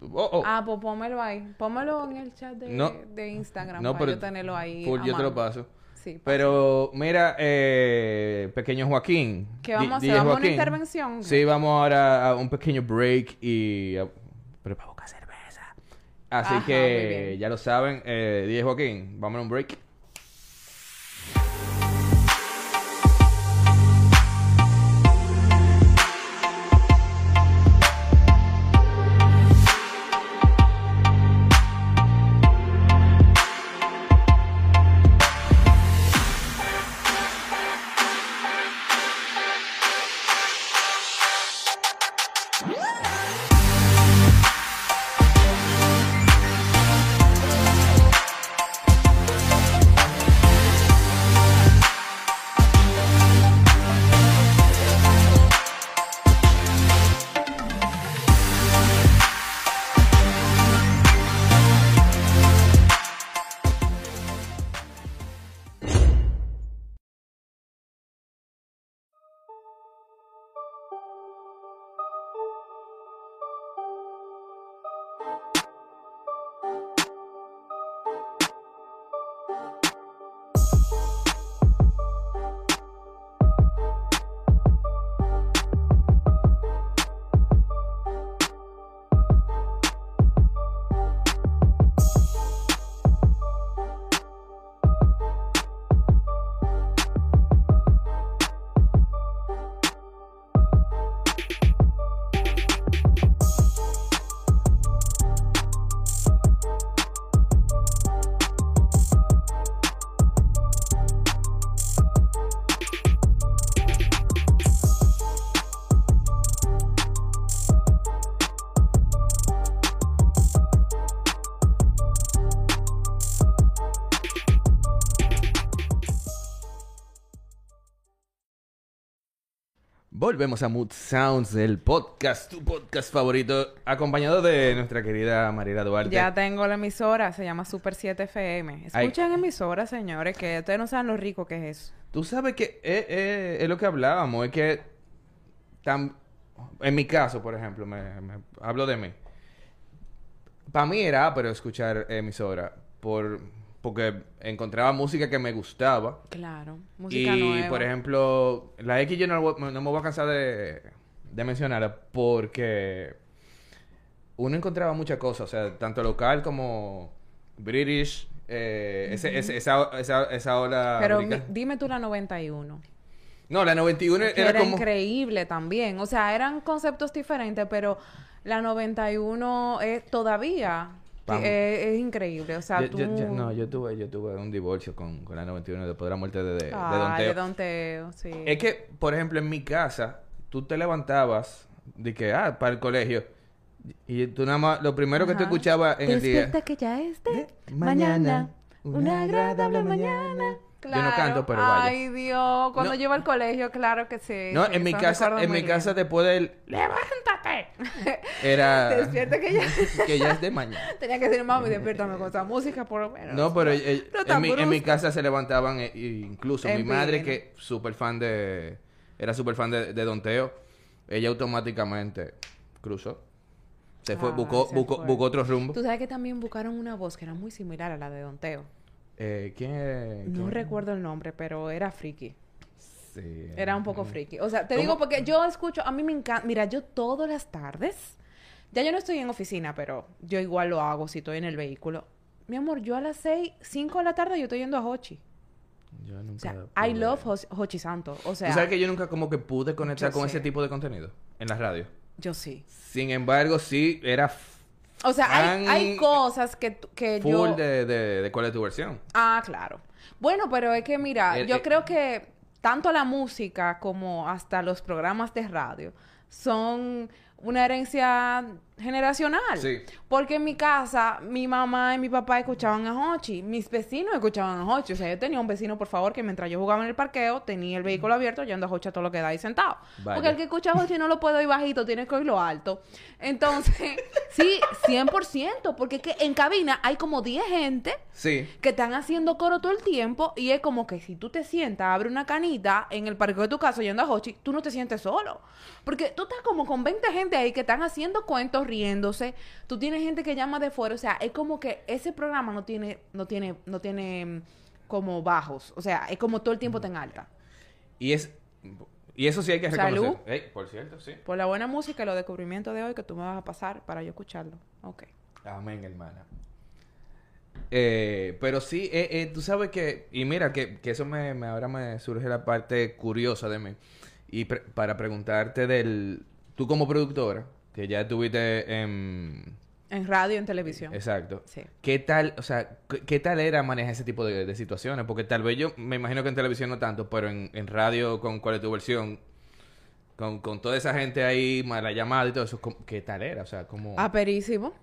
Oh, oh. Ah, pues pónmelo ahí. Pónmelo en el chat de, No. de Instagram no, para pero. yo tenerlo ahí. full, yo te lo paso. Sí, Pero mira, eh, pequeño Joaquín. ¿Qué vamos a hacer? ¿Vamos a una intervención? Sí, vamos ahora a un pequeño break y... a- Pero para buscar cerveza. Así Ajá, que ya lo saben, eh, DJ Joaquín, vamos a un break. Volvemos a Mood Sounds, el podcast, tu podcast favorito, acompañado de nuestra querida Mariela Duarte. Ya tengo la emisora, se llama Super 7 FM. Ay. Escuchen emisora, señores, que ustedes no saben lo rico que es eso. Tú sabes que eh, eh, es lo que hablábamos, es que en mi caso, por ejemplo, me, me- hablo de mí. Para mí era pero escuchar emisora por porque encontraba música que me gustaba Claro, música y nueva. por ejemplo la X yo no, no me voy a cansar de, de mencionar porque uno encontraba muchas cosas, o sea, tanto local como British, eh, ese- ese- esa, esa, esa ola Pero mi- dime tú la 91. No, la 91 Que era, era, como... increíble también. O sea, eran conceptos diferentes, pero la 91 es todavía Eh, es increíble. O sea, Yo- tú... yo- yo- no, yo tuve, yo tuve un divorcio con, con la 91 después de la muerte de, de, de Ah, Don Teo. de Don Teo, sí. Es que, por ejemplo, en mi casa, tú te levantabas de que, ah, para el colegio. Y tú nada más, lo primero que tú Ajá. escuchabas en el día. Que ya es de mañana. mañana, Una agradable mañana. Yo no canto, pero vaya. Ay, Dios. Cuando No. llevo al colegio, claro que sí. No, en mi casa, en mi casa después del ¡Levántate! era Despierta que ya... que ya es de mañana. Tenía que decir, mami, despiértame con esa música, por lo menos. No, pero eh, No en, mi, en mi casa se levantaban, eh, incluso En mi madre, que súper fan de. Era súper fan de, de Don Teo, ella automáticamente cruzó. Se fue, Ah, buscó, se buscó, fue. buscó otro rumbo. Tú sabes que también buscaron una voz que era muy similar a la de Don Teo. Eh, ¿Quién es? No quién? recuerdo el nombre, pero era friki. Sí. Era un poco friki. O sea, te ¿Cómo? digo porque yo escucho, a mí me encanta, mira, yo todas las tardes, ya yo no estoy en oficina, pero yo igual lo hago si estoy en el vehículo. Mi amor, yo a las 6, 5 de la tarde yo estoy yendo a Hochi. Yo O nunca sea, pude. I love Ho- Hochi Santo. O sea, Tú sabes que yo nunca como que pude conectar con sé. ese tipo de contenido en la radio. yo sí. Sin embargo, sí, era O sea, hay, hay cosas que, que full yo... de, de, de cuál es tu versión. Ah, claro. Bueno, pero es que mira, El- yo eh, creo que tanto la música como hasta los programas de radio son una herencia generacional. Sí. Porque en mi casa, mi mamá y mi papá escuchaban a Hochi. Mis vecinos escuchaban a Hochi. O sea, yo tenía un vecino, por favor, que mientras yo jugaba en el parqueo, tenía el vehículo abierto, yendo a Hochi a todo lo que da ahí sentado. Porque el que escucha a Hochi no lo puede oír bajito, tiene que oírlo alto. Entonces, sí, 100%. Porque es que en cabina hay como 10 gente Sí. que están haciendo coro todo el tiempo y es como que si tú te sientas, abre una canita en el parqueo de tu casa yendo a Hochi, tú no te sientes solo. Porque tú estás como con 20 gente ahí que están haciendo cuentos, riéndose. Tú tienes gente que llama de fuera. O sea, es como que ese programa no tiene, no tiene, no tiene mm, como bajos. O sea, es como todo el tiempo en alta. Y es... Y eso sí hay que reconocer. Salud. Ey, por cierto, sí. Por la buena música y los descubrimientos de hoy que tú me vas a pasar para yo escucharlo. Ok. Amén, hermana. Eh, pero sí, eh, eh, tú sabes que, y mira, que, que eso me, me- ahora me surge la parte curiosa de mí. Y pre- para preguntarte del, tú como productora, que ya estuviste en, En radio en televisión. exacto, Sí. ¿qué tal, o sea, qué, qué tal era manejar ese tipo de, de situaciones? Porque tal vez yo, me imagino que en televisión no tanto, pero en, en radio, con cuál es tu versión, con, con toda esa gente ahí, más la llamada y todo eso, ¿cómo- ¿qué tal era? O sea, como... Aperísimo.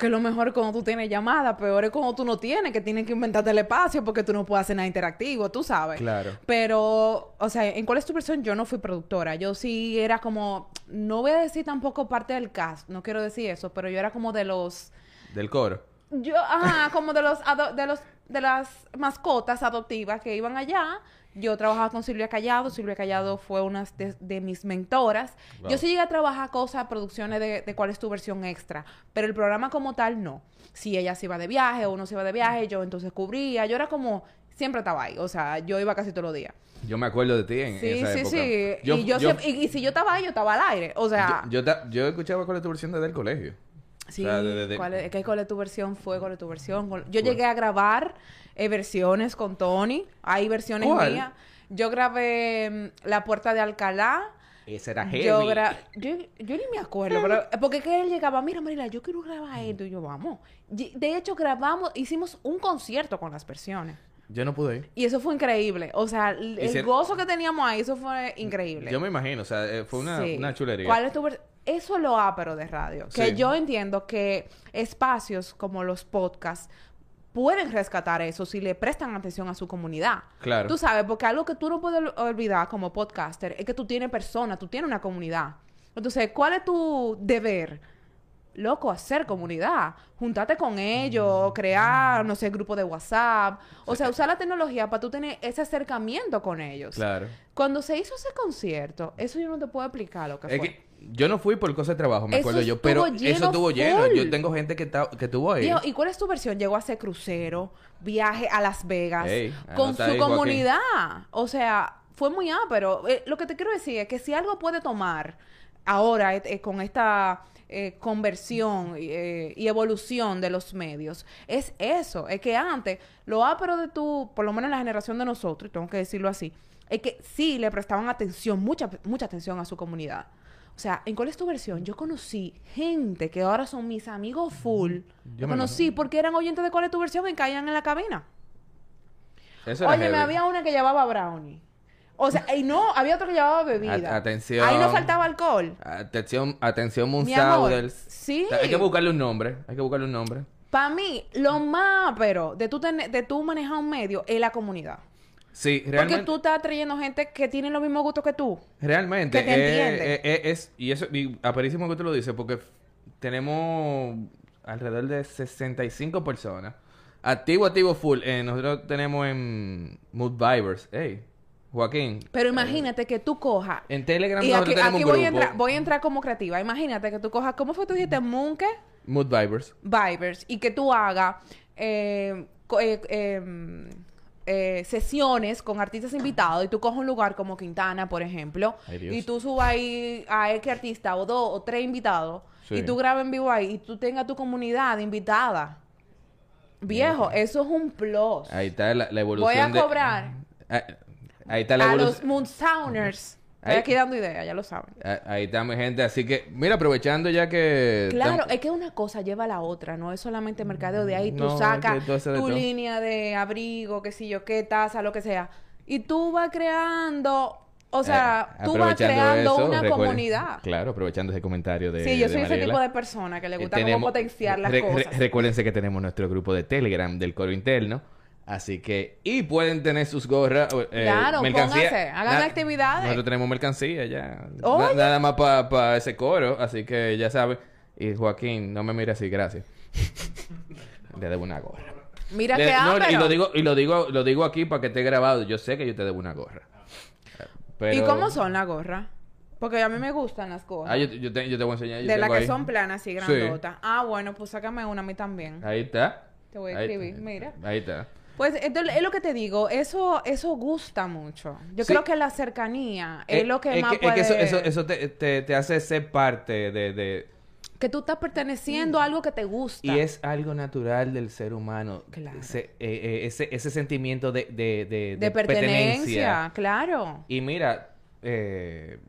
Que lo mejor es cuando tú tienes llamada, peor es cuando tú no tienes, que tienes que inventarte el espacio porque tú no puedes hacer nada interactivo, tú sabes. Claro. Pero, o sea, ¿en cuál es tu versión? Yo no fui productora. Yo sí era como, no voy a decir tampoco parte del cast, no quiero decir eso, pero yo era como de los, Del coro. yo, ajá, como de los, de los, de las mascotas adoptivas que iban allá. Yo trabajaba con Silvia Callado. Silvia Callado fue una de, de mis mentoras. Wow. Yo sí llegué a trabajar cosas, producciones de, de cuál es tu versión extra. Pero el programa como tal, no. Si ella se iba de viaje o uno se iba de viaje, yo entonces cubría. Yo era como, siempre estaba ahí. O sea, yo iba casi todos los días. Yo me acuerdo de ti en Sí, esa sí, época. sí. Yo, y, yo yo- siempre- y, y si yo estaba ahí, yo estaba al aire. O sea, yo, yo ta- yo escuchaba cuál es tu versión desde el colegio. Sí, O sea, de- de- de- ¿cuál es, cuál es tu versión? Fue cuál es tu versión. Yo llegué a grabar eh, versiones con Tony. Hay versiones ¿Cuál? mías. Yo grabé mm, La Puerta de Alcalá. Ese era heavy. Yo, gra- yo, yo ni me acuerdo, pero porque es que él llegaba, mira Marila, yo quiero grabar esto. Y yo, vamos. De hecho, grabamos, hicimos un concierto con las versiones. Yo no pude ir. Y eso fue increíble. O sea, el, Hicieron- gozo que teníamos ahí, eso fue increíble. Yo me imagino, o sea, eh, fue una, Sí. una chulería. ¿Cuál es tu Eso es lo ápero de radio. Que Sí. yo entiendo que espacios como los podcasts pueden rescatar eso si le prestan atención a su comunidad. Claro. Tú sabes, porque algo que tú no puedes ol- olvidar como podcaster es que tú tienes personas, tú tienes una comunidad. Entonces, ¿cuál es tu deber? Loco, hacer comunidad. Juntarte con ellos, crear, no sé, grupo de WhatsApp. O sea, usar la tecnología para tú tener ese acercamiento con ellos. Claro. Cuando se hizo ese concierto, eso yo no te puedo explicar lo que Es fue. que yo no fui por cosas de trabajo, me Eso acuerdo yo, pero eso estuvo lleno. Yo tengo gente que, que estuvo ahí. ¿y cuál es tu versión? Llegó a hacer crucero, viaje a Las Vegas, Ey, con su ahí, Joaquín. comunidad. O sea, fue muy ápero. Eh, lo que te quiero decir es que si algo puede tomar ahora eh, con esta eh, conversión eh, y evolución de los medios, es eso. Es que antes, lo ápero de tu, por lo menos en la generación de nosotros, y tengo que decirlo así, es que sí le prestaban atención, mucha, mucha atención a su comunidad. O sea, ¿en cuál es tu versión? Yo conocí gente que ahora son mis amigos full. Yo me conocí imagino. porque eran oyentes de cuál es tu versión y caían en la cabina. Eso Oye, me heavy. había una que llevaba brownie. O sea, y no, había otro que llevaba bebida. A- atención. Ahí no faltaba alcohol. Atención, atención, Moonsauders. sí. Hay que buscarle un nombre. Hay que buscarle un nombre. Para mí, lo más pero de tú, de tú manejar un medio es la comunidad. Sí, Porque realmente. tú estás trayendo gente que tiene los mismos gustos que tú. Realmente. que te eh, eh, eh, es, y eso, y aperísimo que tú lo dices, porque tenemos alrededor de 65 personas. Activo, activo, full. Eh, nosotros tenemos en Mood Vibers. Hey, Joaquín. Pero imagínate que tú cojas. En Telegram Y aquí, voy, a entrar, voy a entrar como creativa. Imagínate que tú cojas, ¿cómo fue que tú dijiste? Moonke Mood Vibers. Vibers y que tú hagas eh, eh, eh, eh, sesiones con artistas invitados y tú coges un lugar como Quintana, por ejemplo, Ay, y tú subas ahí a X artista o dos o tres invitados Sí. y tú grabas en vivo ahí y tú tengas tu comunidad invitada. Viejo, eso es un plus. Ahí está la, la evolución. Voy a de- cobrar Ah, Ahí está la a los evolución. Moonsounders. Estoy Ahí- aquí dando ideas, ya lo saben. Ah, Ahí está mi gente. Así que, mira, aprovechando ya que. Claro, es que una cosa lleva a la otra, no es solamente mercadeo. De ahí tú No, sacas tú de tu línea de abrigo, qué sé yo, qué taza, lo que sea. Y tú vas creando, o sea, Eh, tú vas creando eso, una comunidad. Claro, aprovechando ese comentario de Sí, yo de soy ese tipo de persona que le Eh, gusta tenemos- como potenciar las re- re- cosas. recuérdense que tenemos nuestro grupo de Telegram del coro interno. Así que, y pueden tener sus gorras, eh, Claro, mercancía. pónganse, hagan actividades. Nosotros tenemos mercancía ya. Na- nada más para ese coro, así que ya saben. Y Joaquín, no me mire así, gracias. Le debo una gorra. Mira Le- que no, y lo digo, y lo digo, lo digo aquí para que esté grabado. Yo sé que yo te debo una gorra. Pero... ¿Y cómo son las gorras? Porque a mí me gustan las gorras. Ah, yo, yo te, yo te voy a enseñar. yo de las que ahí. son planas y Sí. grandotas. Ah, bueno, pues sácame una a mí también. Ahí está. Te voy a Ahí- escribir, mira. Ahí está. Pues es lo que te digo, eso eso gusta mucho. Yo Sí. creo que la cercanía es Eh, lo que es más que, es que eso, puede- eso, eso te, te, te hace ser parte de, de... que tú estás perteneciendo a algo que te gusta. Y es algo natural del ser humano. Claro. Ese, eh, eh, ese, ese sentimiento de, de, de, de pertenencia, claro. Y mira, eh,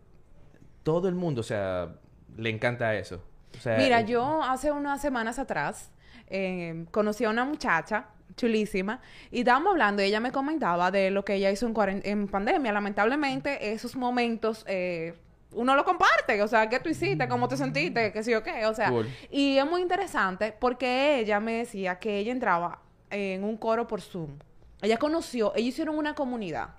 todo el mundo, o sea, le encanta eso. O sea, Mira, eh, yo hace unas semanas atrás conocí a una muchacha chulísima y estábamos hablando y ella me comentaba de lo que ella hizo en, en pandemia. Lamentablemente, esos momentos eh, uno lo comparte. O sea, ¿qué tú hiciste? ¿Cómo te sentiste? ¿Qué sí o qué? O sea, Cool. y es muy interesante porque ella me decía que ella entraba en un coro por Zoom. Ella conoció, ellos hicieron una comunidad.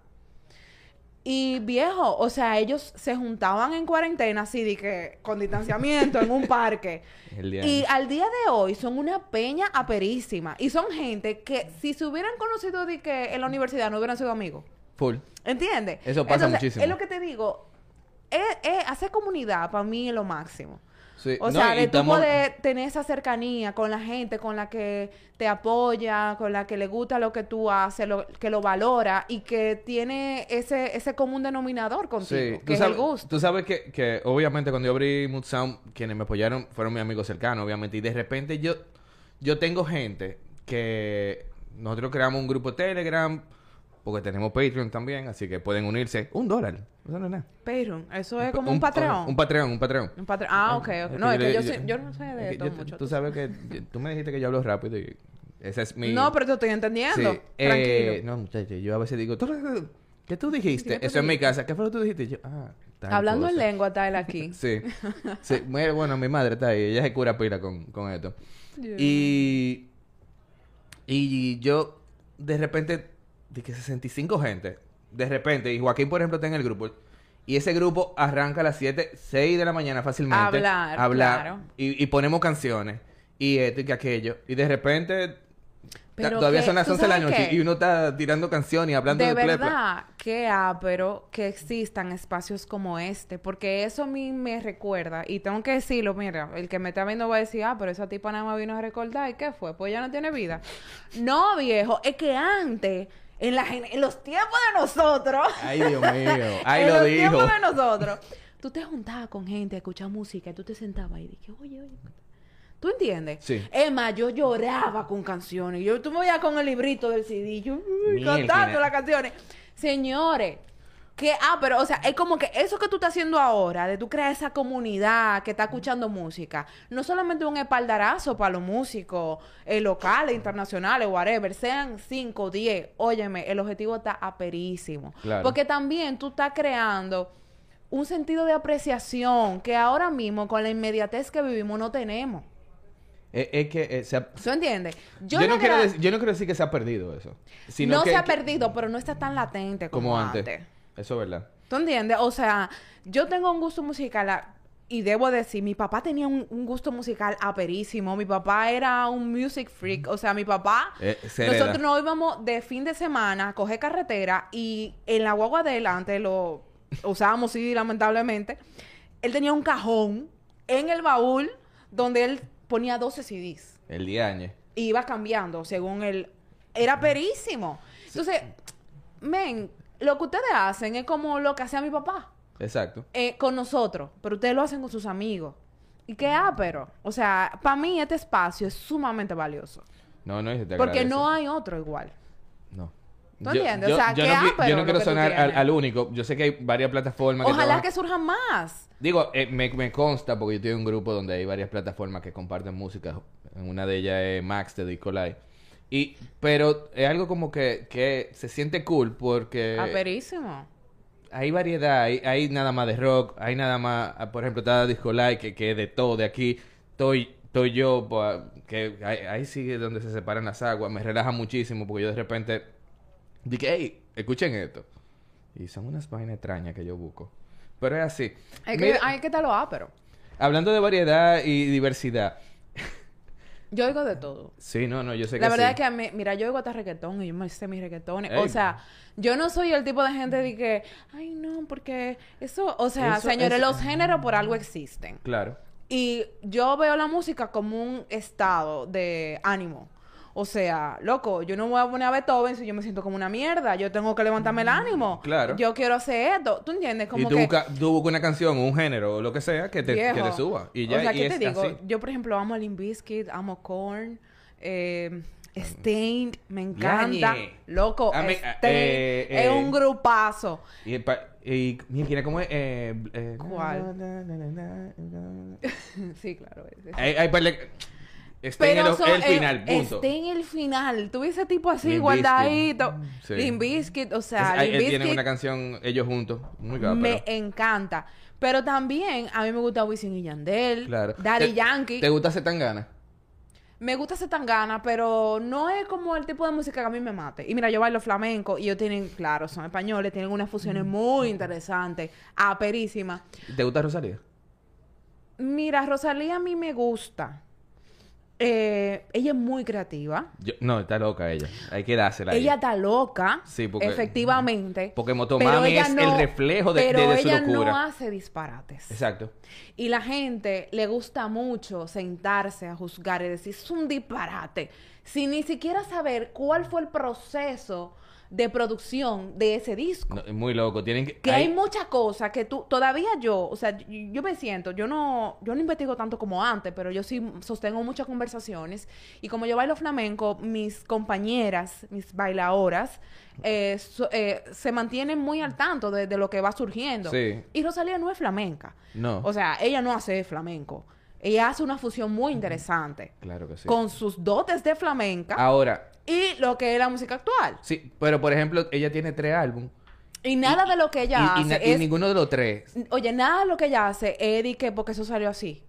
Y viejo, o sea, ellos se juntaban en cuarentena, así de que con distanciamiento en un parque. Y al día de hoy son una peña aperísima. Y son gente que si se hubieran conocido de que en la universidad no hubieran sido amigos. Full. ¿Entiendes? Eso pasa muchísimo. Es lo que te digo. Es, es- hacer comunidad para mí es lo máximo. Sí. O No, sea, de tú poder tener esa cercanía con la gente con la que te apoya, con la que le gusta lo que tú haces, lo, que lo valora y que tiene ese, ese común denominador contigo, tú que es sabes, el gusto. Tú sabes que, que obviamente cuando yo abrí Mood Sound, quienes me apoyaron fueron mis amigos cercanos, obviamente. Y de repente yo, yo tengo gente que nosotros creamos un grupo Telegram, porque tenemos Patreon también, así que pueden unirse. Un dólar. Eso no es nada. Pero eso es como un, Patreon. Un Patreon, un Patreon. Un Patreon. Ah, ok, ok. No, es que yo, sé- yo no sé de es yo- mucho. Tú sabes que yo- tú me dijiste que yo hablo rápido y ese es mi... No, pero te estoy entendiendo. Sí, eh, Tranquilo. no, muchacho, yo a veces digo, ¿tú, ¿qué tú dijiste? ¿Qué tú Eso en mi casa. ¿Qué fue lo que tú dijiste? Yo, ah, tal Hablando en cosa. lengua está él aquí. Sí. sí. Bueno, mi madre está ahí. Ella se cura pila con, con esto. Y... Y yo, de repente, de que 65 gente, de repente, y Joaquín, por ejemplo, está en el grupo, y ese grupo arranca a las 7, 6 de la mañana fácilmente. Hablar, Hablar. claro. Y, y ponemos canciones, y esto y que aquello. Y de repente, Pero todavía que- son las ¿tú 11 de la noche, qué? y uno está tirando canciones y hablando de de, verdad que ápero que existan espacios como este, porque eso a mí me recuerda, y tengo que decirlo, mira, el que me está viendo va a decir, ah, pero esa tipa nada más vino a recordar, ¿y qué fue? Pues ya no tiene vida. No, viejo, es que antes, en, la, gen- en los tiempos de nosotros, Ay, Dios mío. Ahí en lo los dijo. tiempos de nosotros, tú te juntabas con gente a escuchar música, y tú te sentabas y dije, oye, oye, ¿Tú entiendes? Sí. Más, yo lloraba con canciones. Yo, tú me veías con el librito del CD, yo cantando las canciones. Señores, que, ah, pero, o sea, es como que eso que tú estás haciendo ahora, de tú crear esa comunidad que está escuchando música, no solamente un espaldarazo para los músicos eh, locales, internacionales, whatever, sean 5, 10, óyeme, el objetivo está aperísimo. Claro. Porque también tú estás creando un sentido de apreciación que ahora mismo, con la inmediatez que vivimos, no tenemos. Es, que eh, se ha- ¿Tú entiendes? Yo, no quiero yo no quiero decir que se ha perdido eso. Sino no que- se ha que- perdido, pero no está tan latente como, como antes. antes. Eso es verdad. ¿Tú entiendes? O sea, yo tengo un gusto musical a- y debo decir, mi papá tenía un, un gusto musical aperísimo. Mi papá era un music freak. O sea, mi papá... Eh, se nosotros nos íbamos de fin de semana a coger carretera y en la guagua de él, antes lo usábamos CD lamentablemente, él tenía un cajón en el baúl donde él ponía 12 CDs El y iba cambiando según él. Era perísimo. Entonces, men, lo que ustedes hacen es como lo que hacía mi papá Exacto. eh, con nosotros, pero ustedes lo hacen con sus amigos. ¿Y qué pero O sea, para mí este espacio es sumamente valioso. No, no, y se te Porque agradece. no hay otro igual. No. ¿Tú entiendes? O sea, yo qué no, ápero yo no quiero que sonar al, único. Yo sé que hay varias plataformas que Ojalá trabajan- que surjan más. Digo, eh, me, me consta porque yo tengo un grupo donde hay varias plataformas que comparten música. Una de ellas es Max de Disco Live. Y, pero es algo como que, que se siente cool porque Aperísimo. hay variedad, hay, hay nada más de rock, hay nada más, ah, por ejemplo, está Disco Light, que, que es de todo, de aquí, estoy, estoy yo, pues, que ahí, ahí sigue donde se separan las aguas, me relaja muchísimo porque yo de repente dije, hey, escuchen esto. Y son unas vainas extrañas que yo busco. Pero es así. Es que, Mira, hay que lo pero hablando de variedad y diversidad. Yo oigo de todo. Sí, no, no, yo sé que La verdad sí. es que a mí, mira, yo oigo hasta reggaetón y yo me sé mis reggaetones. Ey. O sea, yo no soy el tipo de gente de que, ay, no, porque eso, o sea, Eso señores, es- los géneros por algo existen. Claro. Y yo veo la música como un estado de ánimo. O sea, loco, yo no voy a poner a Beethoven si yo me siento como una mierda. Yo tengo que levantarme el ánimo. Claro. Yo quiero hacer esto. ¿Tú entiendes? Y Como tú, que... busca- tú buscas una canción, un género o lo que sea que te, que te suba. Y ya, o sea, y ¿qué es te digo? así. Yo, por ejemplo, amo Limp Bizkit, amo Korn, eh, Stained, me encanta. Loco, Stained eh, es eh, un grupazo. Y, pa- y mira, ¿cómo es? Eh, eh, ¿Cuál? sí, claro. Hay, hay Está en el, final, punto. Está en el final. Ese tipo así, Limp guardadito. Sí. Limp Bizkit, o Es- sea, hay- Limp él tiene Bizkit una canción ellos juntos. Muy guapa. me encanta. Pero también a mí me gusta Wisin y Yandel, Claro. Daddy ¿Te- Yankee. ¿Te gusta Zetangana? Me gusta ese tangana, pero no es como el tipo de música que a mí me mate. Y mira, yo bailo flamenco y ellos tienen, claro, son españoles, tienen unas fusiones muy interesantes, aperísimas. ¿Te gusta Rosalía? Mira, Rosalía a mí me gusta. Eh, ella es muy creativa. Yo- no, está loca ella. Hay que dársela. Ella está loca, Sí, porque- efectivamente. porque Motomami es el reflejo de- pero de- de su ella locura. no hace disparates. Exacto. Y la gente le gusta mucho sentarse a juzgar y decir, es un disparate, sin ni siquiera saber cuál fue el proceso de producción de ese disco. No, es muy loco. Tienen que... Que hay muchas cosas que tú, todavía yo, o sea, yo, yo me siento, yo no, yo no investigo tanto como antes, pero yo sí sostengo muchas conversaciones. Y como yo bailo flamenco, mis compañeras, mis bailadoras, eh, so- eh, se mantienen muy al tanto de, de lo que va surgiendo. Sí. Y Rosalía no es flamenca. No. O sea, ella no hace flamenco. Ella hace una fusión muy interesante Claro que sí. con sus dotes de flamenca Ahora, y lo que es la música actual. sí, pero por ejemplo, ella tiene tres álbumes. Y nada de lo que ella y, hace y es ninguno de los tres Oye, nada de lo que ella hace es de que porque eso salió así.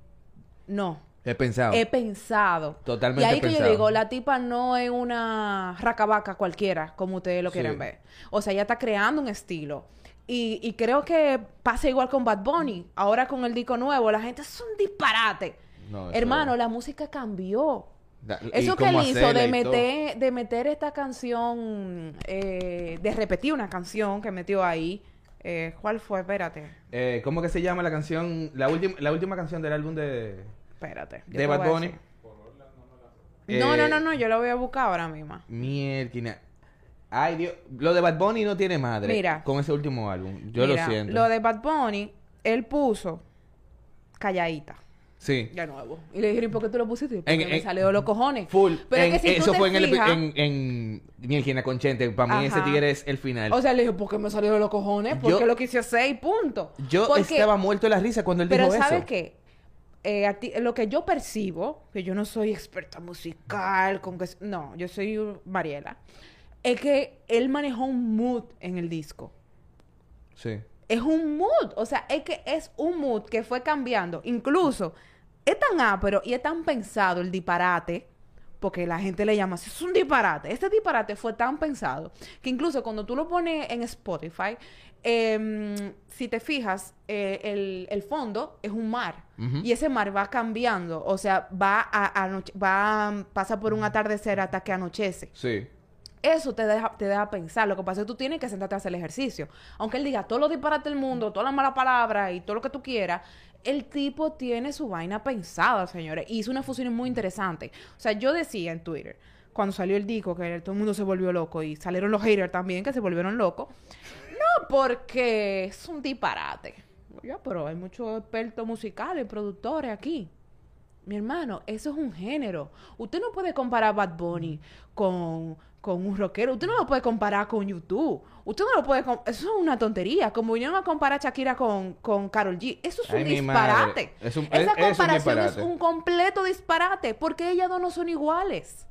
No. he pensado. He pensado. Totalmente Y ahí que yo digo, la tipa no es una racabaca cualquiera, como ustedes lo Sí. quieren ver. O sea, ella está creando un estilo. Y, y creo que pasa igual con Bad Bunny. Ahora con el disco nuevo, la gente es un disparate. No, eso- Hermano, la música cambió. Da- Eso que él hizo de meter, de meter esta canción, eh, de repetir una canción que metió ahí. Eh, ¿Cuál fue? Espérate. Eh, ¿Cómo que se llama la canción? La última, la última canción del álbum de, Espérate. de Bad Bunny. No, Eh, no, no, no, yo lo voy a buscar ahora mismo. Mierda. Ay, Dios. Lo de Bad Bunny no tiene madre. Mira. Con ese último álbum. Yo Mira, lo siento. Lo de Bad Bunny, él puso calladita. Sí. De nuevo. Y le dije, ¿y por qué tú lo pusiste? Porque En- me en- salió de los cojones. Full. Pero En- es que si tú eso te fue en, el, en, en Mierda con Chente. Para mí ese tigre es el final. O sea, le dije, ¿por qué me salió de los cojones? Yo- Porque lo quise hacer y punto. yo Porque- estaba muerto de la risa cuando él Pero dijo ¿sabes eso. qué? Eh, a ti- lo que yo percibo, que yo no soy experta musical, con que... No, yo soy Mariela. Es que él manejó un mood en el disco. Sí. Es un mood. O sea, es que es un mood que fue cambiando. Incluso, es tan ápero y es tan pensado el disparate, porque la gente le llama así, es un disparate. Este disparate fue tan pensado que incluso cuando tú lo pones en Spotify, em, si te fijas, eh, el, el fondo es un mar. Y ese mar va cambiando. O sea, va a, va, pasa por un atardecer hasta que anochece. Sí. Eso te deja, te pensar. Lo que pasa es que tú tienes que sentarte a hacer el ejercicio. Aunque él diga todos los disparates del mundo, todas las malas palabras y todo lo que tú quieras, el tipo tiene su vaina pensada, señores. Y hizo una fusión muy interesante. O sea, yo decía en Twitter, cuando salió el disco, que todo el mundo se volvió loco y salieron los haters también, que se volvieron locos. No porque es un disparate. Ya, pero hay muchos expertos musicales, productores aquí. Mi hermano, eso es un género. Usted no puede comparar Bad Bunny con, con un rockero. Usted no lo puede comparar con YouTube. Usted no lo puede... Eso es una tontería. Como vinieron a comparar a Shakira con, con Carol G. Eso es un Ay, disparate. Es un- Esa es- es un comparación es un completo disparate. Porque ellas dos no son iguales.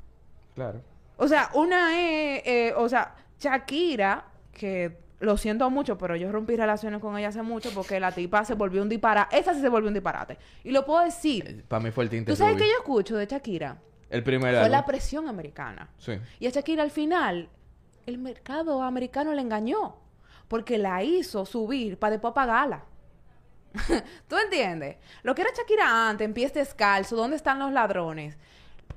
Claro. O sea, una es, eh, o sea, Shakira, que lo siento mucho, pero yo rompí relaciones con ella hace mucho porque la tipa se volvió un disparate. Esa sí se volvió un disparate. Y lo puedo decir. Para mí fue el tinte ¿Tú sabes qué yo escucho de Shakira? El primer Fue la presión americana. Sí. Y a Shakira al final, el mercado americano le engañó. Porque la hizo subir para después pagarla. ¿Tú entiendes? Lo que era Shakira antes, en pies descalzo, ¿dónde están los ladrones?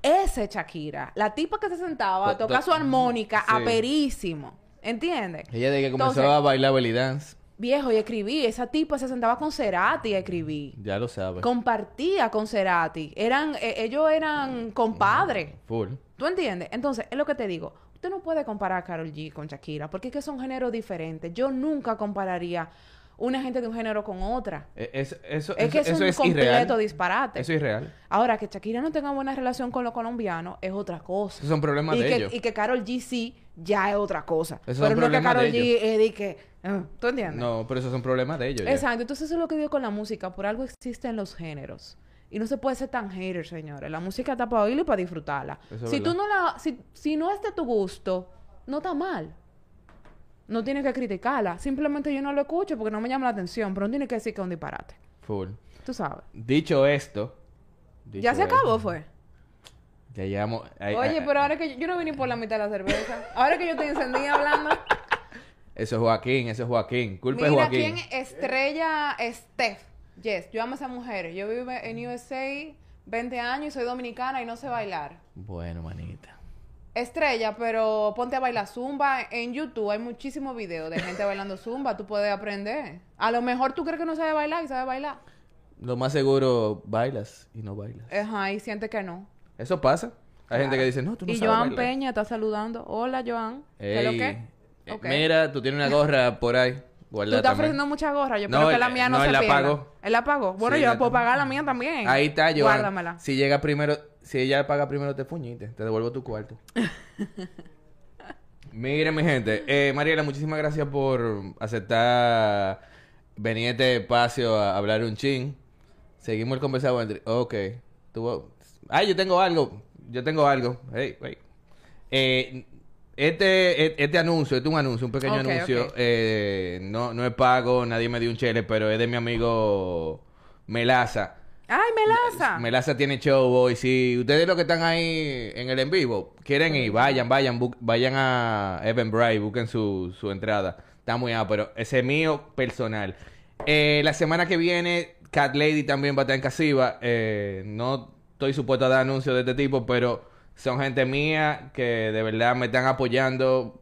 Ese es Shakira. La tipa que se sentaba a To- tocar to- su armónica sí. aperísimo. ¿Entiendes? Ella de que Entonces- a bailar belly dance, Viejo, y escribí. Esa tipa se sentaba con Cerati a escribir. ya lo sabes. Compartía con Cerati. Eran, eh, ellos eran compadres. Full. ¿Tú entiendes? Entonces, es lo que te digo. Usted no puede comparar a Karol G con Shakira, porque es que son géneros diferentes. Yo nunca compararía una gente de un género con otra. Eh, Es, eso, Es que es eso un es completo irreal. disparate. Eso es irreal. Ahora, que Shakira no tenga buena relación con los colombianos es otra cosa. Esos son problemas y de que, ellos. Y que Karol G sí, ya es otra cosa. Pero no que Karol G es de que... ah, ¿Tú entiendes? No, pero esos son problemas de ellos. ya. Exacto. Entonces, eso es lo que digo con la música. Por algo existen los géneros. Y no se puede ser tan hater, señores. La música está para oírla y para disfrutarla. Eso es Si tú no la... Si, si no es de tu gusto, no está mal. No tienes que criticarla. Simplemente yo no lo escucho porque no me llama la atención. Pero no tienes que decir que es un disparate. Full. Tú sabes. Dicho esto. ¿Ya se acabó, fue? Ya llegamos. ay, Oye, ay, pero ahora que yo, yo no vine por la mitad de la cerveza. Ahora que yo estoy encendida hablando. Eso es Joaquín, eso es Joaquín. Culpa Mira Joaquín. quién estrella Steph. Yes, yo amo a esa mujer. Yo vivo en USA 20 años y soy dominicana y no sé bailar. Bueno, manita. Estrella, pero ponte a bailar zumba. En YouTube hay muchísimos videos de gente bailando zumba. Tú puedes aprender. A lo mejor tú crees que no sabe bailar y sabe bailar. Lo más seguro, bailas y no bailas. Ajá, y siente que no. Eso pasa. Hay gente que dice, no, tú no y sabes Joan bailar. Peña está saludando. Hola, Joan. ¿Qué es lo Ey, que? eh. Mira, tú tienes una gorra por ahí. Tú Guarda estás también. ofreciendo mucha gorra. Yo No, espero que él- la mía no, no, se él la pierda. pagó. Él la pagó. Bueno, Sí, yo la la puedo pagar la mía también. Ahí está, Joan. Guárdamela. Si llega primero, si ella paga primero, te fuñiste. Te devuelvo tu cuarto. Miren, mi gente. Eh, Mariela, muchísimas gracias por aceptar venir a este espacio a hablar un chin. Seguimos el conversado entre... Ok. Tú... Ay, yo tengo algo. Yo tengo algo. Hey, hey. Eh, este, e- este anuncio, este es un anuncio, un pequeño anuncio. eh, no, no es pago, nadie me dio un chele, pero es de mi amigo Melaza. ¡Ay, Melaza! Melaza tiene show hoy. Si ustedes los que están ahí en el en vivo quieren ir, vayan, vayan, vayan a Eventbrite, busquen su, su entrada. Está muy pero ese es mío personal. Eh, la semana que viene, Cat Lady también va a estar en Casiva. Eh, no estoy supuesto a dar anuncios de este tipo, pero son gente mía que de verdad me están apoyando.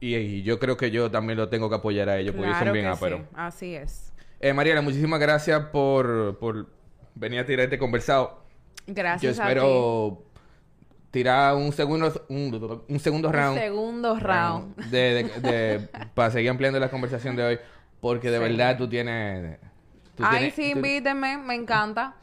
Y, y yo creo que yo también lo tengo que apoyar a ellos, porque ellos son Claro bien áperos. sí. Así es. Eh, Mariela, muchísimas gracias por, por venir a tirar este conversado. Gracias Yo a espero tirar un segundo, un, un segundo ti. round. Segundo round. De, de- de- para seguir ampliando la conversación de hoy. Porque de Sí. verdad tú tienes. tú Ay, tienes- sí, tú- invítenme. Me encanta.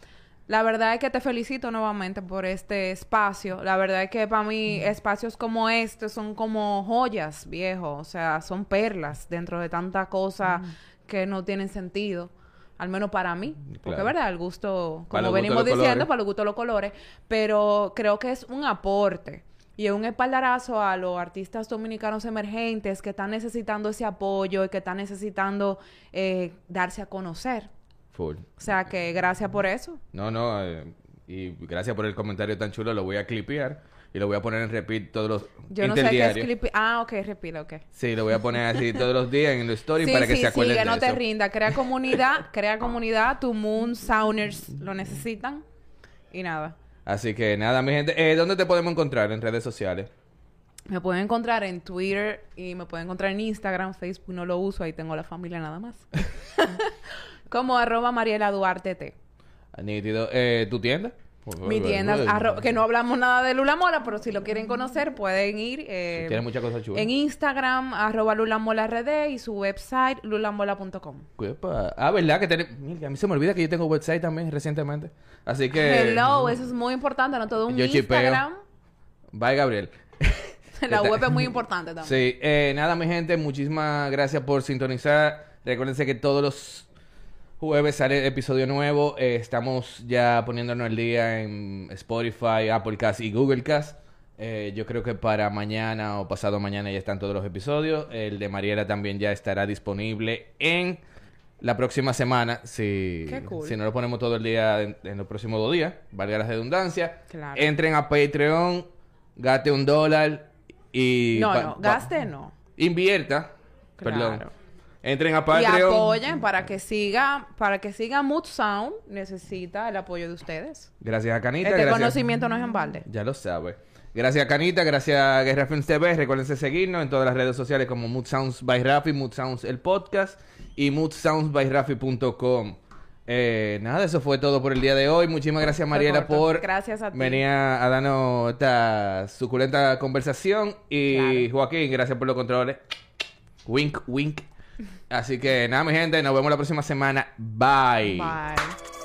La verdad es que te felicito nuevamente por este espacio. La verdad es que para mí Mm. espacios como este son como joyas, viejo. O sea, son perlas dentro de tanta cosa Mm. que no tienen sentido. Al menos para mí. Porque Claro. es verdad, el gusto, como venimos diciendo, colores. para los gustos los colores. Pero creo que es un aporte. Y es un espaldarazo a los artistas dominicanos emergentes que están necesitando ese apoyo y que están necesitando eh, darse a conocer. Full. O sea que gracias por eso. No, no. eh, y gracias por el comentario tan chulo. Lo voy a clipear. Y lo voy a poner en repeat todos los. Yo no sé qué es clip. Ah, ok, repito, ok. Sí, lo voy a poner así todos los días en el story Sí, para que sí, se acuerden sí, que de no te rinda. Crea comunidad, crea comunidad. Tu Moon Sounders lo necesitan. Y nada. Así que nada, mi gente. Eh, ¿Dónde te podemos encontrar en redes sociales? Me pueden encontrar en Twitter y me pueden encontrar en Instagram, Facebook no lo uso, ahí tengo la familia nada más. Como arroba Mariela Duarte T. Nítido. Eh, ¿Tu tienda? Mi tienda, es arro- que no hablamos nada de Lula Mola, pero si lo quieren conocer pueden ir. eh, Tiene muchas cosas chulas. en Instagram, arroba Lula Mola RD y su website, lulamola.com. Ah, ¿verdad? Que. Mira, a mí se me olvida que yo tengo website también recientemente. Así que... Hello, eso es muy importante, no todo un Yo chipeo. Instagram. Bye, Gabriel. La web es muy importante también. Sí, eh, nada, mi gente, muchísimas gracias por sintonizar. Recuérdense que todos los jueves sale episodio nuevo. Eh, estamos ya poniéndonos el día en Spotify, Apple Cast y Google Cast. Eh, yo creo que para mañana o pasado mañana ya están todos los episodios. El de Mariela también ya estará disponible en la próxima semana. Si, Qué cool. si no lo ponemos todo el día en, en los próximos dos días, valga la redundancia. Claro. Entren a Patreon, gaste un dólar y... No, no, gaste no. Invierta. Claro. Perdón. Entren a Y apoyen para que siga, para que siga Mood Sound, necesita el apoyo de ustedes. Gracias a Canita. Este gracias- conocimiento no es en balde. Ya lo sabe. Gracias Canita, gracias a Guerra Films TV. Recuérdense seguirnos en todas las redes sociales como Mood Sounds by Rafi, Mood Sounds el podcast y moodsoundsbyrafi.com. Eh, nada, eso fue todo por el día de hoy. Muchísimas gracias Mariela por Gracias a ti. venir a, a darnos esta suculenta conversación. Y Claro. Joaquín, gracias por los controles. Wink, wink. Así que nada, mi gente, nos vemos la próxima semana. Bye. Bye.